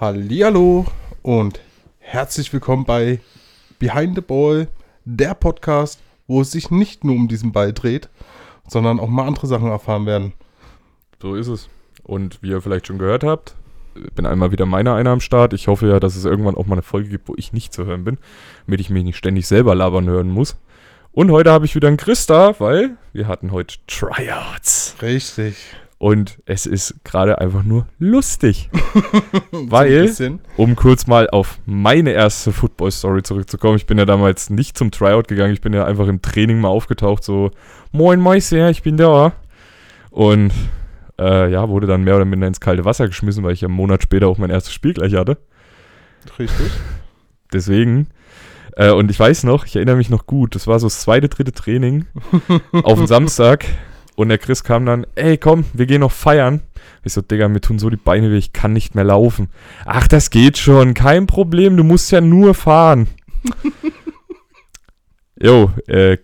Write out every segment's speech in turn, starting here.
Hallihallo und herzlich willkommen bei Behind the Ball, der Podcast, wo es sich nicht nur um diesen Ball dreht, sondern auch mal andere Sachen erfahren werden. So ist es. Und wie ihr vielleicht schon gehört habt, bin einmal wieder meiner einer am Start. Ich hoffe ja, dass es irgendwann auch mal eine Folge gibt, wo ich nicht zu hören bin, damit ich mich nicht ständig selber labern hören muss. Und heute habe ich wieder einen Chris da, weil wir hatten heute Tryouts. Richtig. Und es ist gerade einfach nur lustig. Weil, um kurz mal auf meine erste Football-Story zurückzukommen, ich bin ja damals nicht zum Tryout gegangen, ich bin ja einfach im Training mal aufgetaucht, so, moin Meister, ich bin da. Und äh, ja, wurde dann mehr oder minder ins kalte Wasser geschmissen, weil ich ja einen Monat später auch mein erstes Spiel gleich hatte. Richtig. Deswegen. Äh, und ich weiß noch, ich erinnere mich noch gut, das war so das zweite, dritte Training auf den Samstag. Und der Chris kam dann, ey, komm, wir gehen noch feiern. Ich so, Digga, mir tun so die Beine weh, ich kann nicht mehr laufen. Ach, das geht schon, kein Problem, du musst ja nur fahren. Jo, äh,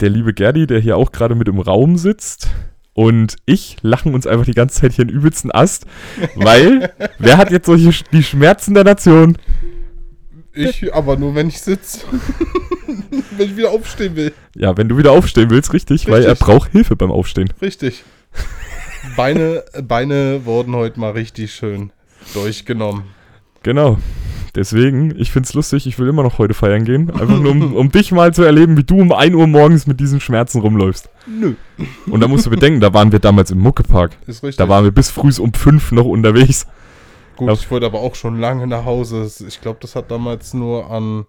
der liebe Gerdi, der hier auch gerade mit im Raum sitzt, und ich lachen uns einfach die ganze Zeit hier in übelsten Ast, weil wer hat jetzt solche die Schmerzen der Nation? Ich aber nur, wenn ich sitze. wenn ich wieder aufstehen will. Ja, wenn du wieder aufstehen willst, richtig, weil er Richtig. braucht Hilfe beim Aufstehen. Richtig. Beine, Beine wurden heute mal richtig schön durchgenommen. Genau. Deswegen, ich find's lustig, ich will immer noch heute feiern gehen. Einfach nur, um, um dich mal zu erleben, wie du um 1 Uhr morgens mit diesen Schmerzen rumläufst. Nö. Und da musst du bedenken, da waren wir damals im Muckepark. Ist richtig. Da waren wir bis früh um 5 noch unterwegs. Gut, ich wollte aber auch schon lange nach Hause. Ich glaube, das hat damals nur an.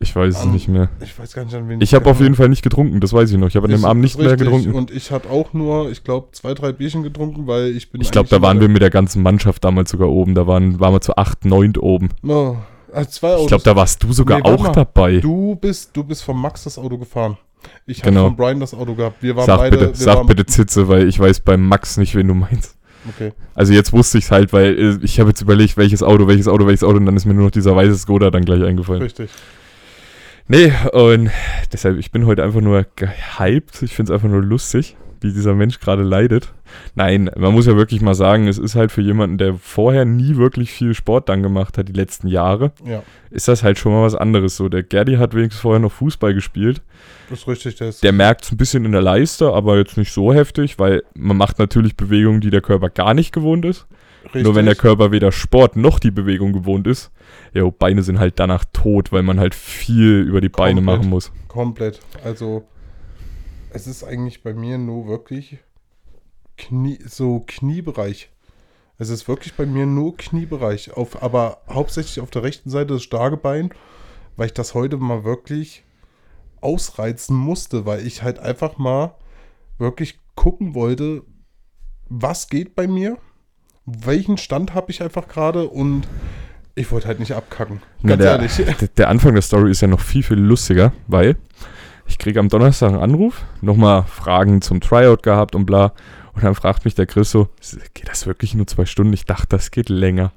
Ich weiß es nicht mehr. Ich weiß gar nicht, an wen Ich habe auf jeden Fall nicht getrunken, das weiß ich noch. Ich habe an dem Abend nicht mehr getrunken. Und ich hatte auch nur, ich glaube, zwei, drei Bierchen getrunken, weil ich bin. Ich glaube, da waren wir mit der ganzen Mannschaft damals sogar oben. Da waren, waren wir zu 8, 9 oben. Oh, also zwei Autos. Ich glaube, da warst du sogar Nee, auch mal. dabei. Du bist, du bist von Max das Auto gefahren. Ich habe Genau. von Brian das Auto gehabt. Wir waren Sag beide. bitte, sag waren, bitte Zitze, weil ich weiß beim Max nicht, wen du meinst. Okay. Also jetzt wusste ich es halt, weil äh, ich habe jetzt überlegt, welches Auto, welches Auto, welches Auto und dann ist mir nur noch dieser weiße Skoda dann gleich eingefallen. Richtig. Nee, und deshalb, ich bin heute einfach nur gehypt. Ich finde es einfach nur lustig, wie dieser Mensch gerade leidet. Nein, man muss ja wirklich mal sagen, es ist halt für jemanden, der vorher nie wirklich viel Sport dann gemacht hat, die letzten Jahre, Ja, ist das halt schon mal was anderes. So, der Gerdi hat wenigstens vorher noch Fußball gespielt. das ist richtig. Der ist Der merkt es ein bisschen in der Leiste, aber jetzt nicht so heftig, weil man macht natürlich Bewegungen, die der Körper gar nicht gewohnt ist. richtig. Nur wenn der Körper weder Sport noch die Bewegung gewohnt ist, ja, Beine sind halt danach tot, weil man halt viel über die Beine Komplett. machen muss. Komplett. Also, es ist eigentlich bei mir nur wirklich Knie, so Kniebereich. Es ist wirklich bei mir nur Kniebereich. Auf, aber hauptsächlich auf der rechten Seite das starke Bein, weil ich das heute mal wirklich ausreizen musste, weil ich halt einfach mal wirklich gucken wollte, was geht bei mir, welchen Stand habe ich einfach gerade und ich wollte halt nicht abkacken. Na, Ganz der, ehrlich. Der Anfang der Story ist ja noch viel, viel lustiger, weil ich kriege am Donnerstag einen Anruf, nochmal Fragen zum Tryout gehabt und bla. Und dann fragt mich der Chris so, geht das wirklich nur zwei Stunden? Ich dachte, das geht länger.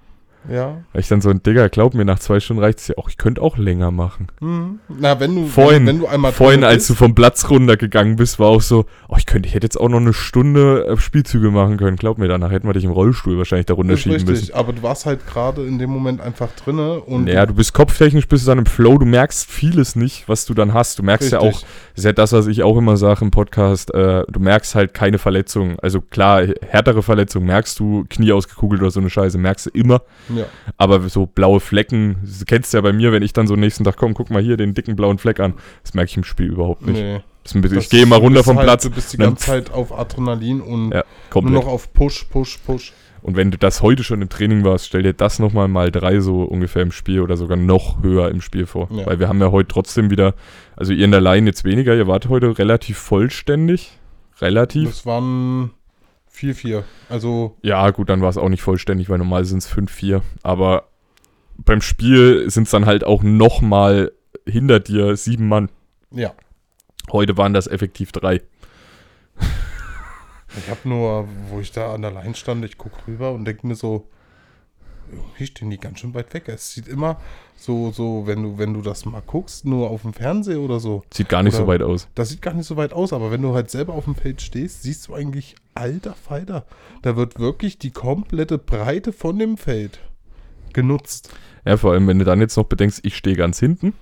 Ja. Weil ich dann so ein Digga, glaub mir, nach zwei Stunden reicht es ja auch. Ich könnte auch länger machen. Mhm. Na, wenn du, Vorhin, wenn, wenn du einmal vorhin als du vom Platz runtergegangen bist, war auch so, oh, ich könnte, ich hätte jetzt auch noch eine Stunde äh, Spielzüge machen können. Glaub mir, danach hätten wir dich im Rollstuhl wahrscheinlich da runterschieben richtig, müssen. aber du warst halt gerade in dem Moment einfach drinne und Ja, du bist kopftechnisch, bist du dann im Flow, du merkst vieles nicht, was du dann hast. Du merkst ja auch, Richtig. das ist ja das, was ich auch immer sage im Podcast, äh, du merkst halt keine Verletzungen. Also klar, härtere Verletzungen merkst du, Knie ausgekugelt oder so eine Scheiße, merkst du immer. Ja, Aber so blaue Flecken, das kennst du ja bei mir, wenn ich dann so nächsten Tag komm, guck mal hier den dicken blauen Fleck an. Das merke ich im Spiel überhaupt nicht. nee. Bisschen, ich gehe mal du runter vom halt, Platz. Du bist die ganze Zeit auf Adrenalin und Ja, nur noch auf Push, Push, Push. Und wenn du das heute schon im Training warst, stell dir das nochmal mal drei so ungefähr im Spiel oder sogar noch höher im Spiel vor. Ja. Weil wir haben ja heute trotzdem wieder, also ihr in der Line jetzt weniger, ihr wart heute relativ vollständig. Relativ. Das waren 4-4. Also, Ja, gut, dann war es auch nicht vollständig, weil normal sind es 5-4. Aber beim Spiel sind es dann halt auch nochmal hinter dir sieben Mann. ja. Heute waren das effektiv drei. Ich habe nur, wo ich da an der Line stand, ich gucke rüber und denke mir so, irgendwie stehen die ganz schön weit weg. Es sieht immer so, so, wenn du, wenn du das mal guckst, nur auf dem Fernseher oder so, Sieht gar nicht Oder- so weit aus. das sieht gar nicht so weit aus, aber wenn du halt selber auf dem Feld stehst, siehst du eigentlich, alter Falter, da wird wirklich die komplette Breite von dem Feld genutzt. Ja, vor allem, wenn du dann jetzt noch bedenkst, ich stehe ganz hinten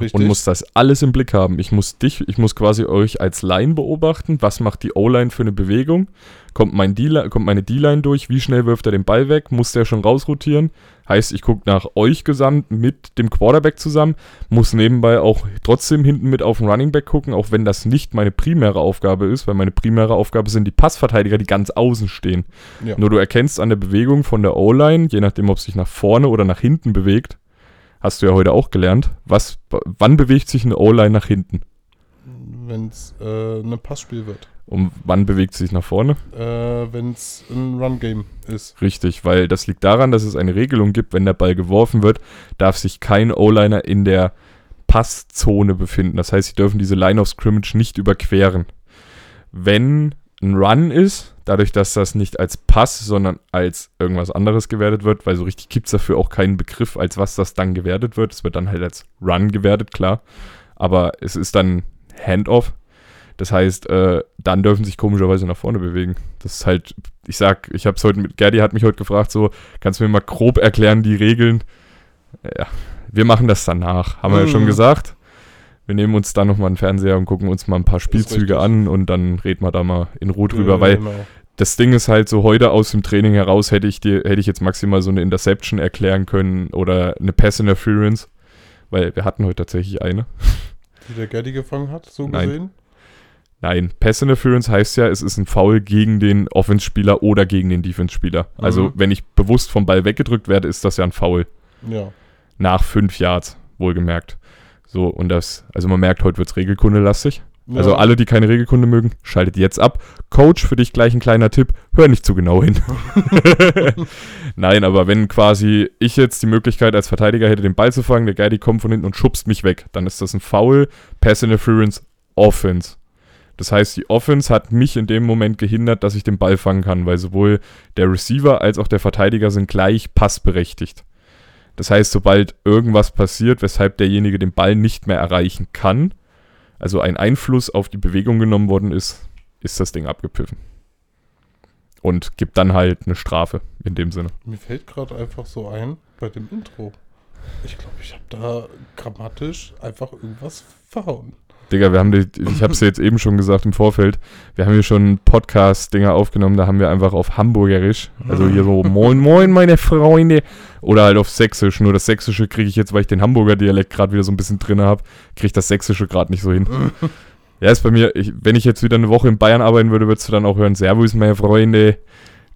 Richtig? und muss das alles im Blick haben. Ich muss dich, ich muss quasi euch als Line beobachten. Was macht die O-Line für eine Bewegung? Kommt, mein D kommt meine D-Line durch? Wie schnell wirft er den Ball weg? Muss der schon rausrotieren? Heißt, ich gucke nach euch gesamt mit dem Quarterback zusammen, muss nebenbei auch trotzdem hinten mit auf den Running Back gucken, auch wenn das nicht meine primäre Aufgabe ist, weil meine primäre Aufgabe sind die Passverteidiger, die ganz außen stehen. Ja. Nur du erkennst an der Bewegung von der O-Line, je nachdem, ob es sich nach vorne oder nach hinten bewegt, hast du ja heute auch gelernt, was, wann bewegt sich eine O-Line nach hinten Wenn es äh, ein Passspiel wird. und wann bewegt sie sich nach vorne? Äh, Wenn es ein Run-Game ist. Richtig, weil das liegt daran, dass es eine Regelung gibt, wenn der Ball geworfen wird, darf sich kein O-Liner in der Passzone befinden. Das heißt, sie dürfen diese Line of Scrimmage nicht überqueren. Wenn ein Run ist, dadurch, dass das nicht als Pass, sondern als irgendwas anderes gewertet wird, weil so richtig gibt es dafür auch keinen Begriff, als was das dann gewertet wird. Es wird dann halt als Run gewertet, klar. Aber es ist dann Handoff. Das heißt, äh, dann dürfen sich komischerweise nach vorne bewegen. Das ist halt, ich sag, ich habe es heute mit, Gerdi hat mich heute gefragt, so, kannst du mir mal grob erklären, die Regeln? Ja, wir machen das danach, haben wir ja schon Mhm. gesagt. Wir nehmen uns dann nochmal einen Fernseher und gucken uns mal ein paar Spielzüge an und dann reden wir da mal in Ruhe drüber, Äh, weil genau. Das Ding ist halt so, heute aus dem Training heraus hätte ich dir, hätte ich jetzt maximal so eine Interception erklären können oder eine Pass Interference, weil wir hatten heute tatsächlich eine. Die der Gaddy gefangen hat, so Nein. gesehen. Nein, Pass Interference heißt ja, es ist ein Foul gegen den Offense-Spieler oder gegen den Defense-Spieler. Also, Mhm. wenn ich bewusst vom Ball weggedrückt werde, ist das ja ein Foul. Ja. Nach fünf Yards, wohlgemerkt. So, und das, also man merkt, heute wird es regelkundelastig. Also Ja. alle, die keine Regelkunde mögen, schaltet jetzt ab. Coach, für dich gleich ein kleiner Tipp, hör nicht zu genau hin. Nein, aber wenn quasi ich jetzt die Möglichkeit als Verteidiger hätte, den Ball zu fangen, der Guy kommt von hinten und schubst mich weg, dann ist das ein Foul, Pass Interference, Offense. Das heißt, die Offense hat mich in dem Moment gehindert, dass ich den Ball fangen kann, weil sowohl der Receiver als auch der Verteidiger sind gleich passberechtigt. Das heißt, sobald irgendwas passiert, weshalb derjenige den Ball nicht mehr erreichen kann, also ein Einfluss auf die Bewegung genommen worden ist, ist das Ding abgepfiffen. Und gibt dann halt eine Strafe in dem Sinne. Mir fällt gerade einfach so ein, bei dem Intro. Ich glaube, ich habe da grammatisch einfach irgendwas verhauen. Digga, wir haben die, ich habe es jetzt eben schon gesagt im Vorfeld, wir haben hier schon Podcast-Dinger aufgenommen, da haben wir einfach auf Hamburgerisch, also hier so Moin Moin meine Freunde oder halt auf Sächsisch, nur das Sächsische kriege ich jetzt, weil ich den Hamburger Dialekt gerade wieder so ein bisschen drin habe, kriege ich das Sächsische gerade nicht so hin. ja, ist bei mir, ich, wenn ich jetzt wieder eine Woche in Bayern arbeiten würde, würdest du dann auch hören, Servus meine Freunde,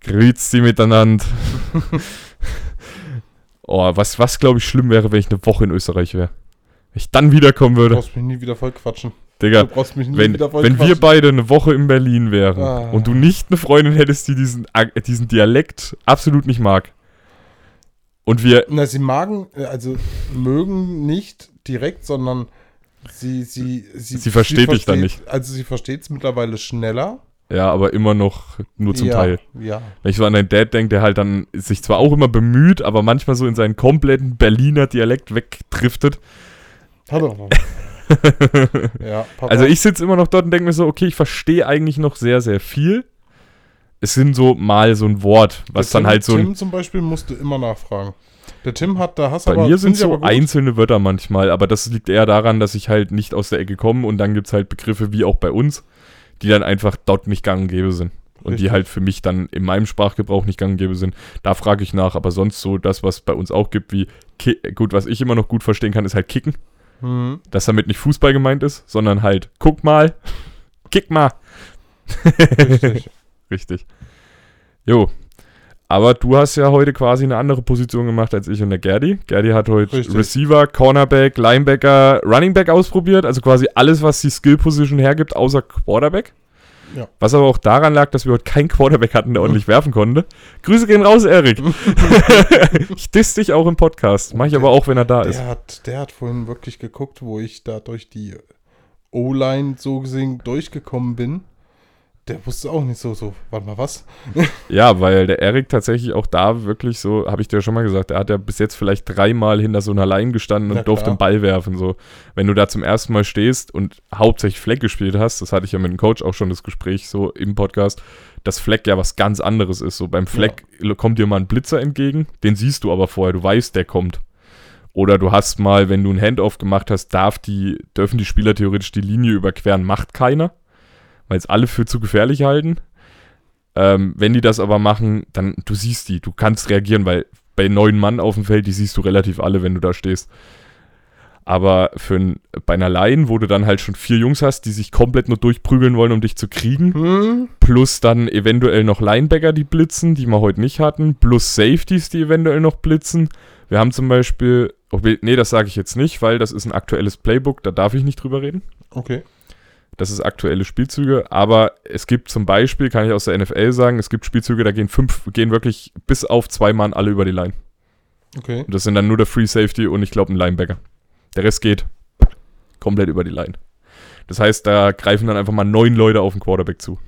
grüezi miteinander. oh, was, was glaube ich schlimm wäre, wenn ich eine Woche in Österreich wäre. Wenn ich dann wiederkommen Du würde. brauchst mich nie wieder voll quatschen. Digga, Du brauchst mich nie wenn, wieder voll wenn wir beide eine Woche in Berlin wären Ah. und du nicht eine Freundin hättest, die diesen, diesen Dialekt absolut nicht mag. Und wir, Na, sie magen, also mögen nicht direkt, sondern sie, sie, sie, Sie versteht dich dann versteht- Also sie versteht es mittlerweile schneller. ja, aber immer noch nur zum ja, Teil. Ja. Wenn ich so an deinen Dad denke, der halt dann sich zwar auch immer bemüht, aber manchmal so in seinen kompletten Berliner Dialekt wegdriftet. Ja. Also ich sitze immer noch dort und denke mir so, okay, ich verstehe eigentlich noch sehr, sehr viel. Es sind so mal so ein Wort, was Der dann Tim, halt so Tim zum Beispiel musste immer nachfragen. Der Tim hat, da hast Bei aber, mir sind so einzelne Wörter manchmal, aber das liegt eher daran, dass ich halt nicht aus der Ecke komme und dann gibt es halt Begriffe wie auch bei uns, die dann einfach dort nicht gang und gäbe sind. Und die halt für mich dann in meinem Sprachgebrauch nicht gang und gäbe sind. Da frage ich nach, aber sonst so das, was bei uns auch gibt, wie, gut, was ich immer noch gut verstehen kann, ist halt Kicken. Mhm. Dass damit nicht Fußball gemeint ist, sondern halt, guck mal, kick mal. Richtig. Richtig. Jo. Aber du hast ja heute quasi eine andere Position gemacht als ich und der Gerdi. Gerdi hat heute Richtig. Receiver, Cornerback, Linebacker, Running Back ausprobiert. Also quasi alles, was die Skill Position hergibt, außer Quarterback. Ja. Was aber auch daran lag, dass wir heute keinen Quarterback hatten, der ordentlich werfen konnte. Grüße gehen raus, Erik. ich diss dich auch im Podcast. Mach ich aber auch, wenn er da ist. Der hat, der hat vorhin wirklich geguckt, wo ich da durch die O-Line so gesehen durchgekommen bin. Der wusste auch nicht so, so, warte mal, was? Ja, weil der Erik tatsächlich auch da wirklich so, habe ich dir schon mal gesagt, er hat ja bis jetzt vielleicht dreimal hinter so einer Line gestanden und Na durfte den Ball werfen. So, wenn du da zum ersten Mal stehst und hauptsächlich Fleck gespielt hast, das hatte ich ja mit dem Coach auch schon das Gespräch so im Podcast, dass Fleck ja was ganz anderes ist. So beim Fleck kommt dir mal ein Blitzer entgegen, den siehst du aber vorher, du weißt, der kommt. Oder du hast mal, wenn du ein Handoff gemacht hast, darf die, dürfen die Spieler theoretisch die Linie überqueren, macht keiner, weil es alle für zu gefährlich halten. Ähm, wenn die das aber machen, dann du siehst die, du kannst reagieren, weil bei neun Mann auf dem Feld, die siehst du relativ alle, wenn du da stehst. Aber für ein, bei einer Line, wo du dann halt schon vier Jungs hast, die sich komplett nur durchprügeln wollen, um dich zu kriegen, Hm? plus dann eventuell noch Linebacker, die blitzen, die wir heute nicht hatten, plus Safeties, die eventuell noch blitzen. Wir haben zum Beispiel, oh, nee, das sage ich jetzt nicht, weil das ist ein aktuelles Playbook, da darf ich nicht drüber reden. Okay. Das ist aktuelle Spielzüge, aber es gibt zum Beispiel, kann ich aus der NFL sagen, es gibt Spielzüge, da gehen fünf, gehen wirklich bis auf zwei Mann alle über die Line. Okay. Und das sind dann nur der Free Safety und ich glaube ein Linebacker. Der Rest geht komplett über die Line. Das heißt, da greifen dann einfach mal neun Leute auf den Quarterback zu.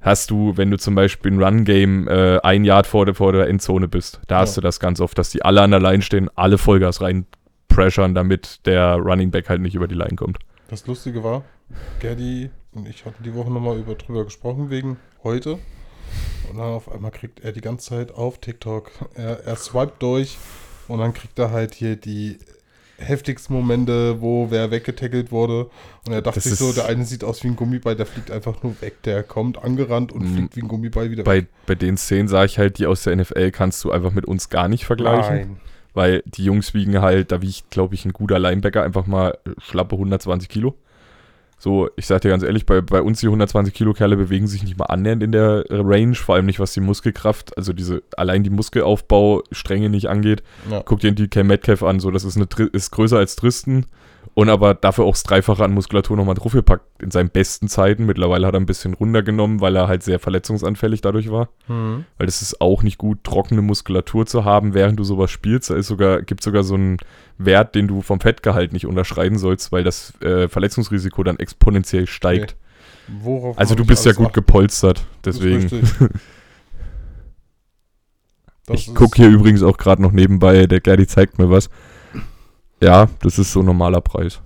Hast du, wenn du zum Beispiel ein Run-Game äh, ein Yard vor der, vor der Endzone bist, da hast Ja. du das ganz oft, dass die alle an der Line stehen, alle Vollgas rein pressern, damit der Running Back halt nicht über die Line kommt. Das Lustige war, Gerdi und ich hatten die Woche nochmal über, drüber gesprochen, wegen heute. Und dann auf einmal kriegt er die ganze Zeit auf TikTok, er, er swiped durch und dann kriegt er halt hier die heftigsten Momente, wo wer weggetackelt wurde. Und er dachte Das sich so, der eine sieht aus wie ein Gummiball, der fliegt einfach nur weg. Der kommt angerannt und fliegt wie ein Gummiball wieder Bei, bei den Szenen sage ich halt, die aus der NFL kannst du einfach mit uns gar nicht vergleichen. Nein. Weil die Jungs wiegen halt, da wiegt, glaube ich, ein guter Linebacker einfach mal äh, schlappe 120 Kilo. So, ich sag dir ganz ehrlich, bei, bei uns die 120 Kilo Kerle bewegen sich nicht mal annähernd in der äh, Range, vor allem nicht was die Muskelkraft, also diese, allein die Muskelaufbaustränge nicht angeht. Ja. Guck dir die DK Metcalf an, so, das ist, eine, ist größer als Tristan und aber dafür auch das Dreifache an Muskulatur nochmal draufgepackt in seinen besten Zeiten. Mittlerweile hat er ein bisschen runtergenommen, weil er halt sehr verletzungsanfällig dadurch war. Mhm. Weil das ist auch nicht gut, trockene Muskulatur zu haben, während du sowas spielst. Da ist sogar, gibt sogar so einen Wert, den du vom Fettgehalt nicht unterschreiten sollst, weil das äh, Verletzungsrisiko dann exponentiell steigt. Worauf Also du bist ja gut achten gepolstert, deswegen. ich gucke hier übrigens auch gerade noch nebenbei, der Gerdi zeigt mir was. Ja, das ist so ein normaler Preis.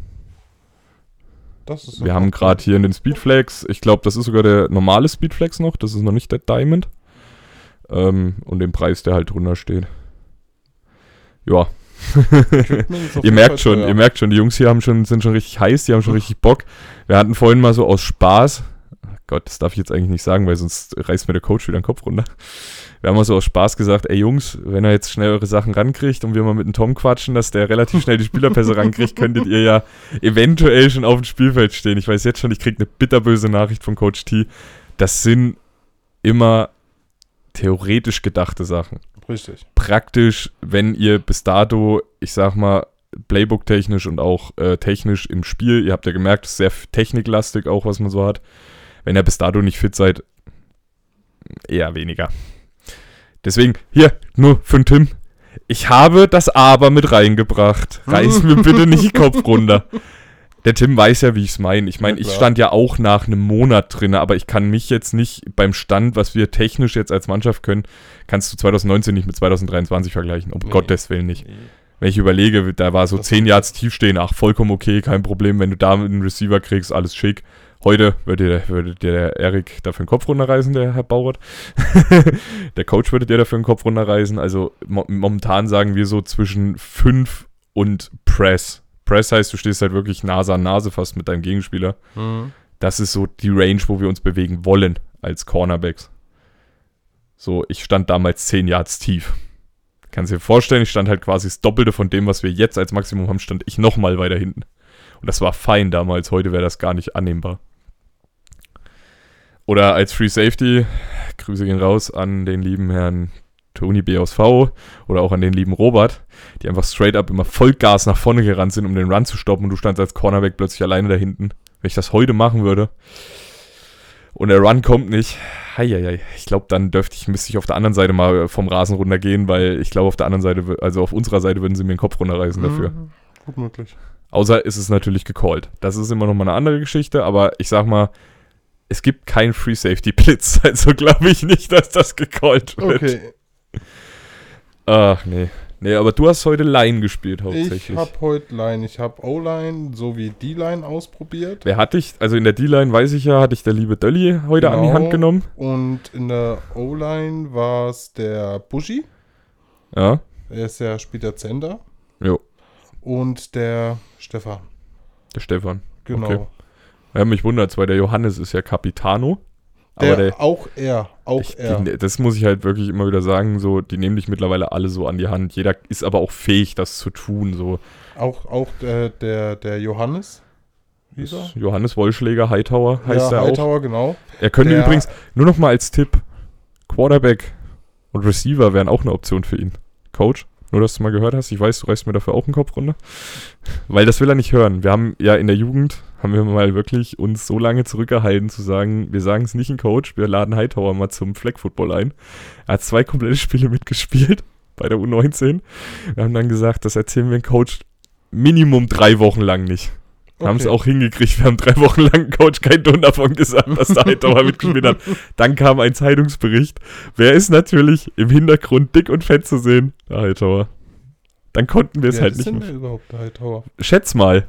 Das ist Wir haben gerade hier in den Speedflex, ich glaube, das ist sogar der normale Speedflex noch, das ist noch nicht der Diamond. Ähm, und den Preis, der halt drunter steht. Ja. Ihr merkt Fall schon, teuer. ihr merkt schon, die Jungs hier haben schon, sind schon richtig heiß, die haben schon richtig Bock. Wir hatten vorhin mal so aus Spaß, Gott, das darf ich jetzt eigentlich nicht sagen, weil sonst reißt mir der Coach wieder den Kopf runter. Wir haben mal so aus Spaß gesagt, ey Jungs, wenn er jetzt schnell eure Sachen rankriegt und wir mal mit dem Tom quatschen, dass der relativ schnell die Spielerpässe rankriegt, könntet ihr ja eventuell schon auf dem Spielfeld stehen. Ich weiß jetzt schon, ich kriege eine bitterböse Nachricht von Coach T. Das sind immer theoretisch gedachte Sachen Richtig. praktisch, wenn ihr bis dato, ich sag mal, Playbook-technisch und auch äh, technisch im Spiel, ihr habt ja gemerkt, es ist sehr techniklastig auch, was man so hat. Wenn ihr bis dato nicht fit seid, eher weniger. Deswegen, hier, nur für den Tim. Ich habe das Aber mit reingebracht. Reiß mir bitte nicht Kopf runter. Der Tim weiß ja, wie ich es meine. Ich meine, Ja, ich stand ja auch nach einem Monat drin, aber ich kann mich jetzt nicht beim Stand, was wir technisch jetzt als Mannschaft können, kannst du 2019 nicht mit 2023 vergleichen. Um Nee. Gottes Willen nicht. Wenn ich überlege, da war so 10 Yards tief stehen, ach, vollkommen okay, kein Problem. Wenn du da einen Receiver kriegst, alles schick. Heute würde dir, würde der Erik dafür den Kopf runterreißen, der Herr Bauert. der Coach würde dir dafür den Kopf runterreißen. Also mo momentan sagen wir so zwischen 5 und Press. Press heißt, du stehst halt wirklich Nase an Nase fast mit deinem Gegenspieler. Mhm. Das ist so die Range, wo wir uns bewegen wollen als Cornerbacks. So, ich stand damals 10 Yards tief. Kannst dir vorstellen, ich stand halt quasi das Doppelte von dem, was wir jetzt als Maximum haben, stand ich nochmal weiter hinten. Und das war fein damals, heute wäre das gar nicht annehmbar. Oder als Free Safety, Grüße gehen raus an den lieben Herrn Tony BSV oder auch an den lieben Robert, die einfach straight up immer Vollgas nach vorne gerannt sind, um den Run zu stoppen und du standst als Cornerback plötzlich alleine da hinten. Wenn ich das heute machen würde und der Run kommt nicht, heieiei, ich glaube, dann dürfte ich, müsste ich auf der anderen Seite mal vom Rasen runtergehen, weil ich glaube, auf der anderen Seite, also auf unserer Seite würden sie mir den Kopf runterreißen dafür. Mhm. Gut möglich. Außer ist es natürlich gecallt. Das ist immer noch mal eine andere Geschichte, aber ich sag mal, es gibt keinen Free Safety Blitz, also glaube ich nicht, dass das gecallt wird. Okay, Ach nee. Nee, aber du hast heute Line gespielt hauptsächlich. ich habe heute Line, ich habe O-Line sowie D-Line ausprobiert. Wer hatte ich? Also in der D-Line weiß ich ja, hatte ich der liebe Dölli heute an die Genau. Hand genommen. Und in der O-Line war es der Buschi, Ja. er ist ja später Zender. Jo. Und der Stefan, Der Stefan. genau. Okay. Ja, mich wundert weil der Johannes ist ja Capitano. Der, aber der, auch er, auch ich, er. die, das muss ich halt wirklich immer wieder sagen, so, die nehmen dich mittlerweile alle so an die Hand. Jeder ist aber auch fähig, das zu tun. So. Auch, auch der, der, der Johannes. Johannes Wollschläger, Hightower heißt ja, er auch. Hightower, genau. Er könnte Der- übrigens, nur noch mal als Tipp, Quarterback und Receiver wären auch eine Option für ihn. Coach, nur dass du mal gehört hast, ich weiß, du reißt mir dafür auch einen Kopf runter. Weil das will er nicht hören. Wir haben ja in der Jugend, haben wir mal wirklich uns so lange zurückgehalten zu sagen, wir sagen es nicht ein Coach, wir laden Hightower mal zum Flag Football ein. Er hat zwei komplette Spiele mitgespielt bei der U19. Wir haben dann gesagt, das erzählen wir dem Coach Minimum drei Wochen lang nicht. Wir haben es Okay. auch hingekriegt. Wir haben drei Wochen lang Coach keinen Ton davon gesagt, dass der Hightower mitgespielt hat. Dann kam ein Zeitungsbericht. Wer ist natürlich im Hintergrund dick und fett zu sehen? Der Hightower. Dann konnten wir es halt ist nicht denn mehr. überhaupt, der Hightower? Schätz mal.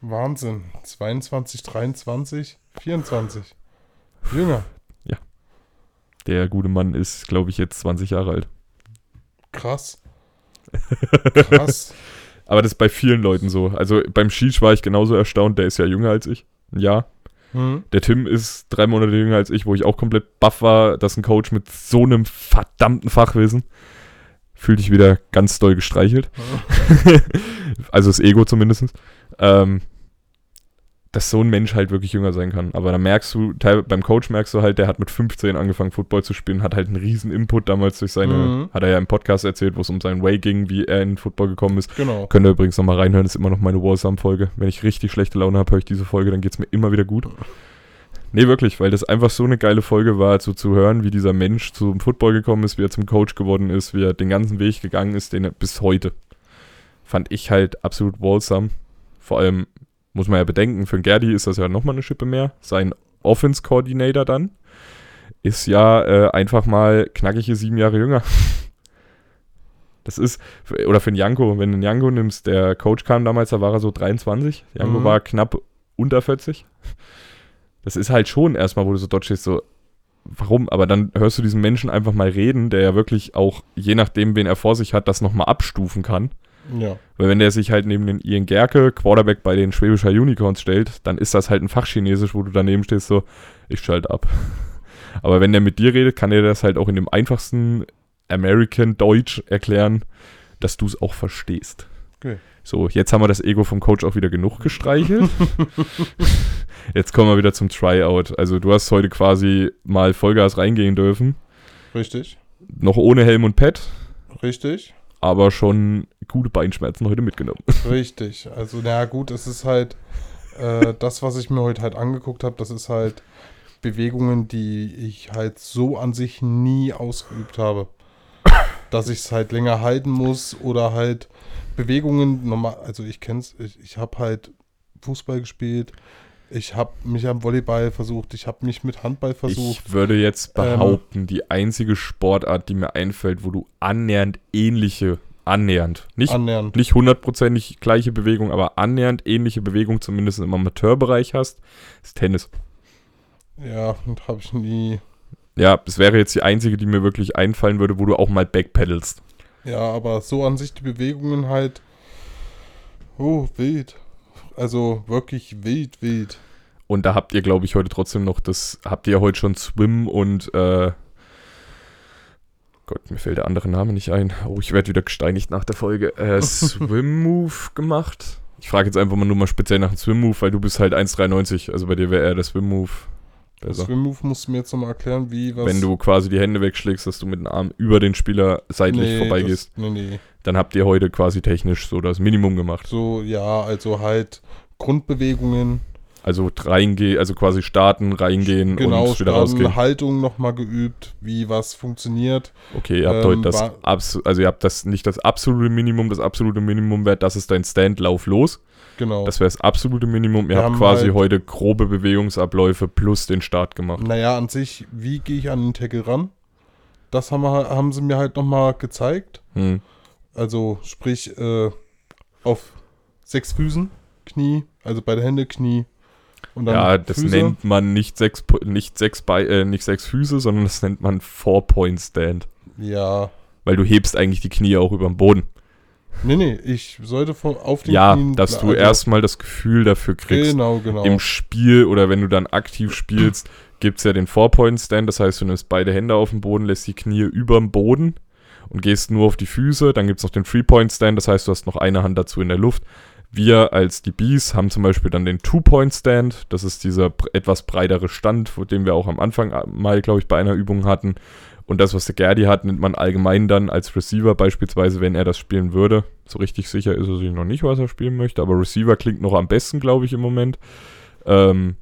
Wahnsinn. 22, 23, 24. Jünger. Der gute Mann ist, glaube ich, jetzt 20 Jahre alt. Krass. Krass. Aber das ist bei vielen Leuten so. Also beim Sheesh war ich genauso erstaunt. Der ist ja jünger als ich. Ein Jahr. Hm. Der Tim ist drei Monate jünger als ich, wo ich auch komplett baff war, dass ein Coach mit so einem verdammten Fachwissen fühlt dich wieder ganz doll gestreichelt. also das Ego zumindest. Ähm, dass so ein Mensch halt wirklich jünger sein kann. Aber da merkst du, beim Coach merkst du halt, der hat mit 15 angefangen, Football zu spielen, hat halt einen riesen Input damals durch seine, Mhm. hat er ja im Podcast erzählt, wo es um seinen Way ging, wie er in Football gekommen ist. Genau. Könnt ihr übrigens nochmal reinhören, ist immer noch meine Warsam-Folge. Wenn ich richtig schlechte Laune habe, höre ich diese Folge, dann geht es mir immer wieder gut. Nee, wirklich, weil das einfach so eine geile Folge war, so zu hören, wie dieser Mensch zum Football gekommen ist, wie er zum Coach geworden ist, wie er den ganzen Weg gegangen ist, den er bis heute. Fand ich halt absolut wholesome. Vor allem muss man ja bedenken, für den Gerdi ist das ja nochmal eine Schippe mehr. Sein Offense-Coordinator dann ist ja äh, einfach mal knackige sieben Jahre jünger. Das ist, oder für den Janko, wenn du den Janko nimmst, der Coach kam damals, da war er so 23. Janko Mhm. war knapp unter 40. Das ist halt schon erstmal, wo du so dort stehst, so, warum? Aber dann hörst du diesen Menschen einfach mal reden, der ja wirklich auch, je nachdem, wen er vor sich hat, das nochmal abstufen kann. Ja. Weil wenn der sich halt neben den Ian Gerke, Quarterback bei den Schwäbischer Unicorns stellt, dann ist das halt ein Fachchinesisch, wo du daneben stehst, so, ich schalte ab. Aber wenn der mit dir redet, kann er das halt auch in dem einfachsten American Deutsch erklären, dass du es auch verstehst. Okay. So, jetzt haben wir das Ego vom Coach auch wieder genug gestreichelt. jetzt kommen wir wieder zum Tryout. Also du hast heute quasi mal Vollgas reingehen dürfen. Richtig. Noch ohne Helm und Pad, Richtig. aber schon gute Beinschmerzen heute mitgenommen. Richtig. Also, na gut, es ist halt äh, das, was ich mir heute halt angeguckt habe, das ist halt Bewegungen, die ich halt so an sich nie ausgeübt habe. Dass ich es halt länger halten muss oder halt Bewegungen normal, also ich kenn's, ich, ich habe halt Fußball gespielt, ich habe mich am Volleyball versucht, ich habe mich mit Handball versucht. Ich würde jetzt Ähm, behaupten, die einzige Sportart, die mir einfällt, wo du annähernd ähnliche, annähernd, nicht, annähernd. nicht hundertprozentig gleiche Bewegung, aber annähernd ähnliche Bewegung zumindest im Amateurbereich hast, ist Tennis. Ja, und habe ich nie. Ja, es wäre jetzt die einzige, die mir wirklich einfallen würde, wo du auch mal backpedalst. Ja, aber so an sich die Bewegungen halt. Oh, wild. Also wirklich wild, wild. Und da habt ihr, glaube ich, heute trotzdem noch das, habt ihr heute schon Swim und, äh, Gott, mir fällt der andere Name nicht ein. Oh, ich werde wieder gesteinigt nach der Folge. Äh, Swim Move gemacht. Ich frage jetzt einfach mal nur mal speziell nach dem Swim Move, weil du bist halt 1,93. Also bei dir wäre eher der Swim Move Das besser. Swim Move musst du mir jetzt nochmal erklären, wie was. Wenn du quasi die Hände wegschlägst, dass du mit dem Arm über den Spieler seitlich Nee, vorbeigehst, Das, nee, nee. dann habt ihr heute quasi technisch so das Minimum gemacht. So, ja, also halt Grundbewegungen. Also reingehen, also quasi starten, reingehen Genau, und wieder rausgehen. starten, Haltung nochmal geübt, wie was funktioniert. Okay, ihr habt Ähm, heute das, also ihr habt das nicht das absolute Minimum, das absolute Minimum wäre, das ist dein Stand, lauf los. Genau. Das wäre das absolute Minimum. Ihr Wir habt quasi halt- heute grobe Bewegungsabläufe plus den Start gemacht. Naja, an sich, wie gehe ich an den Tackle ran? Das haben, wir, haben sie mir halt nochmal gezeigt. Hm. Also sprich äh, auf sechs Füßen, Knie, also beide Hände, Knie Ja, das Füße. nennt man nicht sechs, nicht sechs, äh, nicht sechs Füße, sondern das nennt man Four-Point-Stand. Ja. Weil du hebst eigentlich die Knie auch über den Boden. Nee, nee, ich sollte von, auf den Ja, Knien... dass du also- erstmal das Gefühl dafür kriegst. Genau, genau. Im Spiel oder wenn du dann aktiv spielst, gibt es ja den Four-Point-Stand. Das heißt, du nimmst beide Hände auf den Boden, lässt die Knie über dem Boden und gehst nur auf die Füße. Dann gibt es noch den Three-Point-Stand. Das heißt, du hast noch eine Hand dazu in der Luft. Wir als die Bees haben zum Beispiel dann den Two-Point-Stand. Das ist dieser etwas breitere Stand, den wir auch am Anfang mal, glaube ich, bei einer Übung hatten. Und das, was der Gerdi hat, nimmt man allgemein dann als Receiver beispielsweise, wenn er das spielen würde. So richtig sicher ist er sich noch nicht, was er spielen möchte, aber Receiver klingt noch am besten, glaube ich, im Moment. Ähm,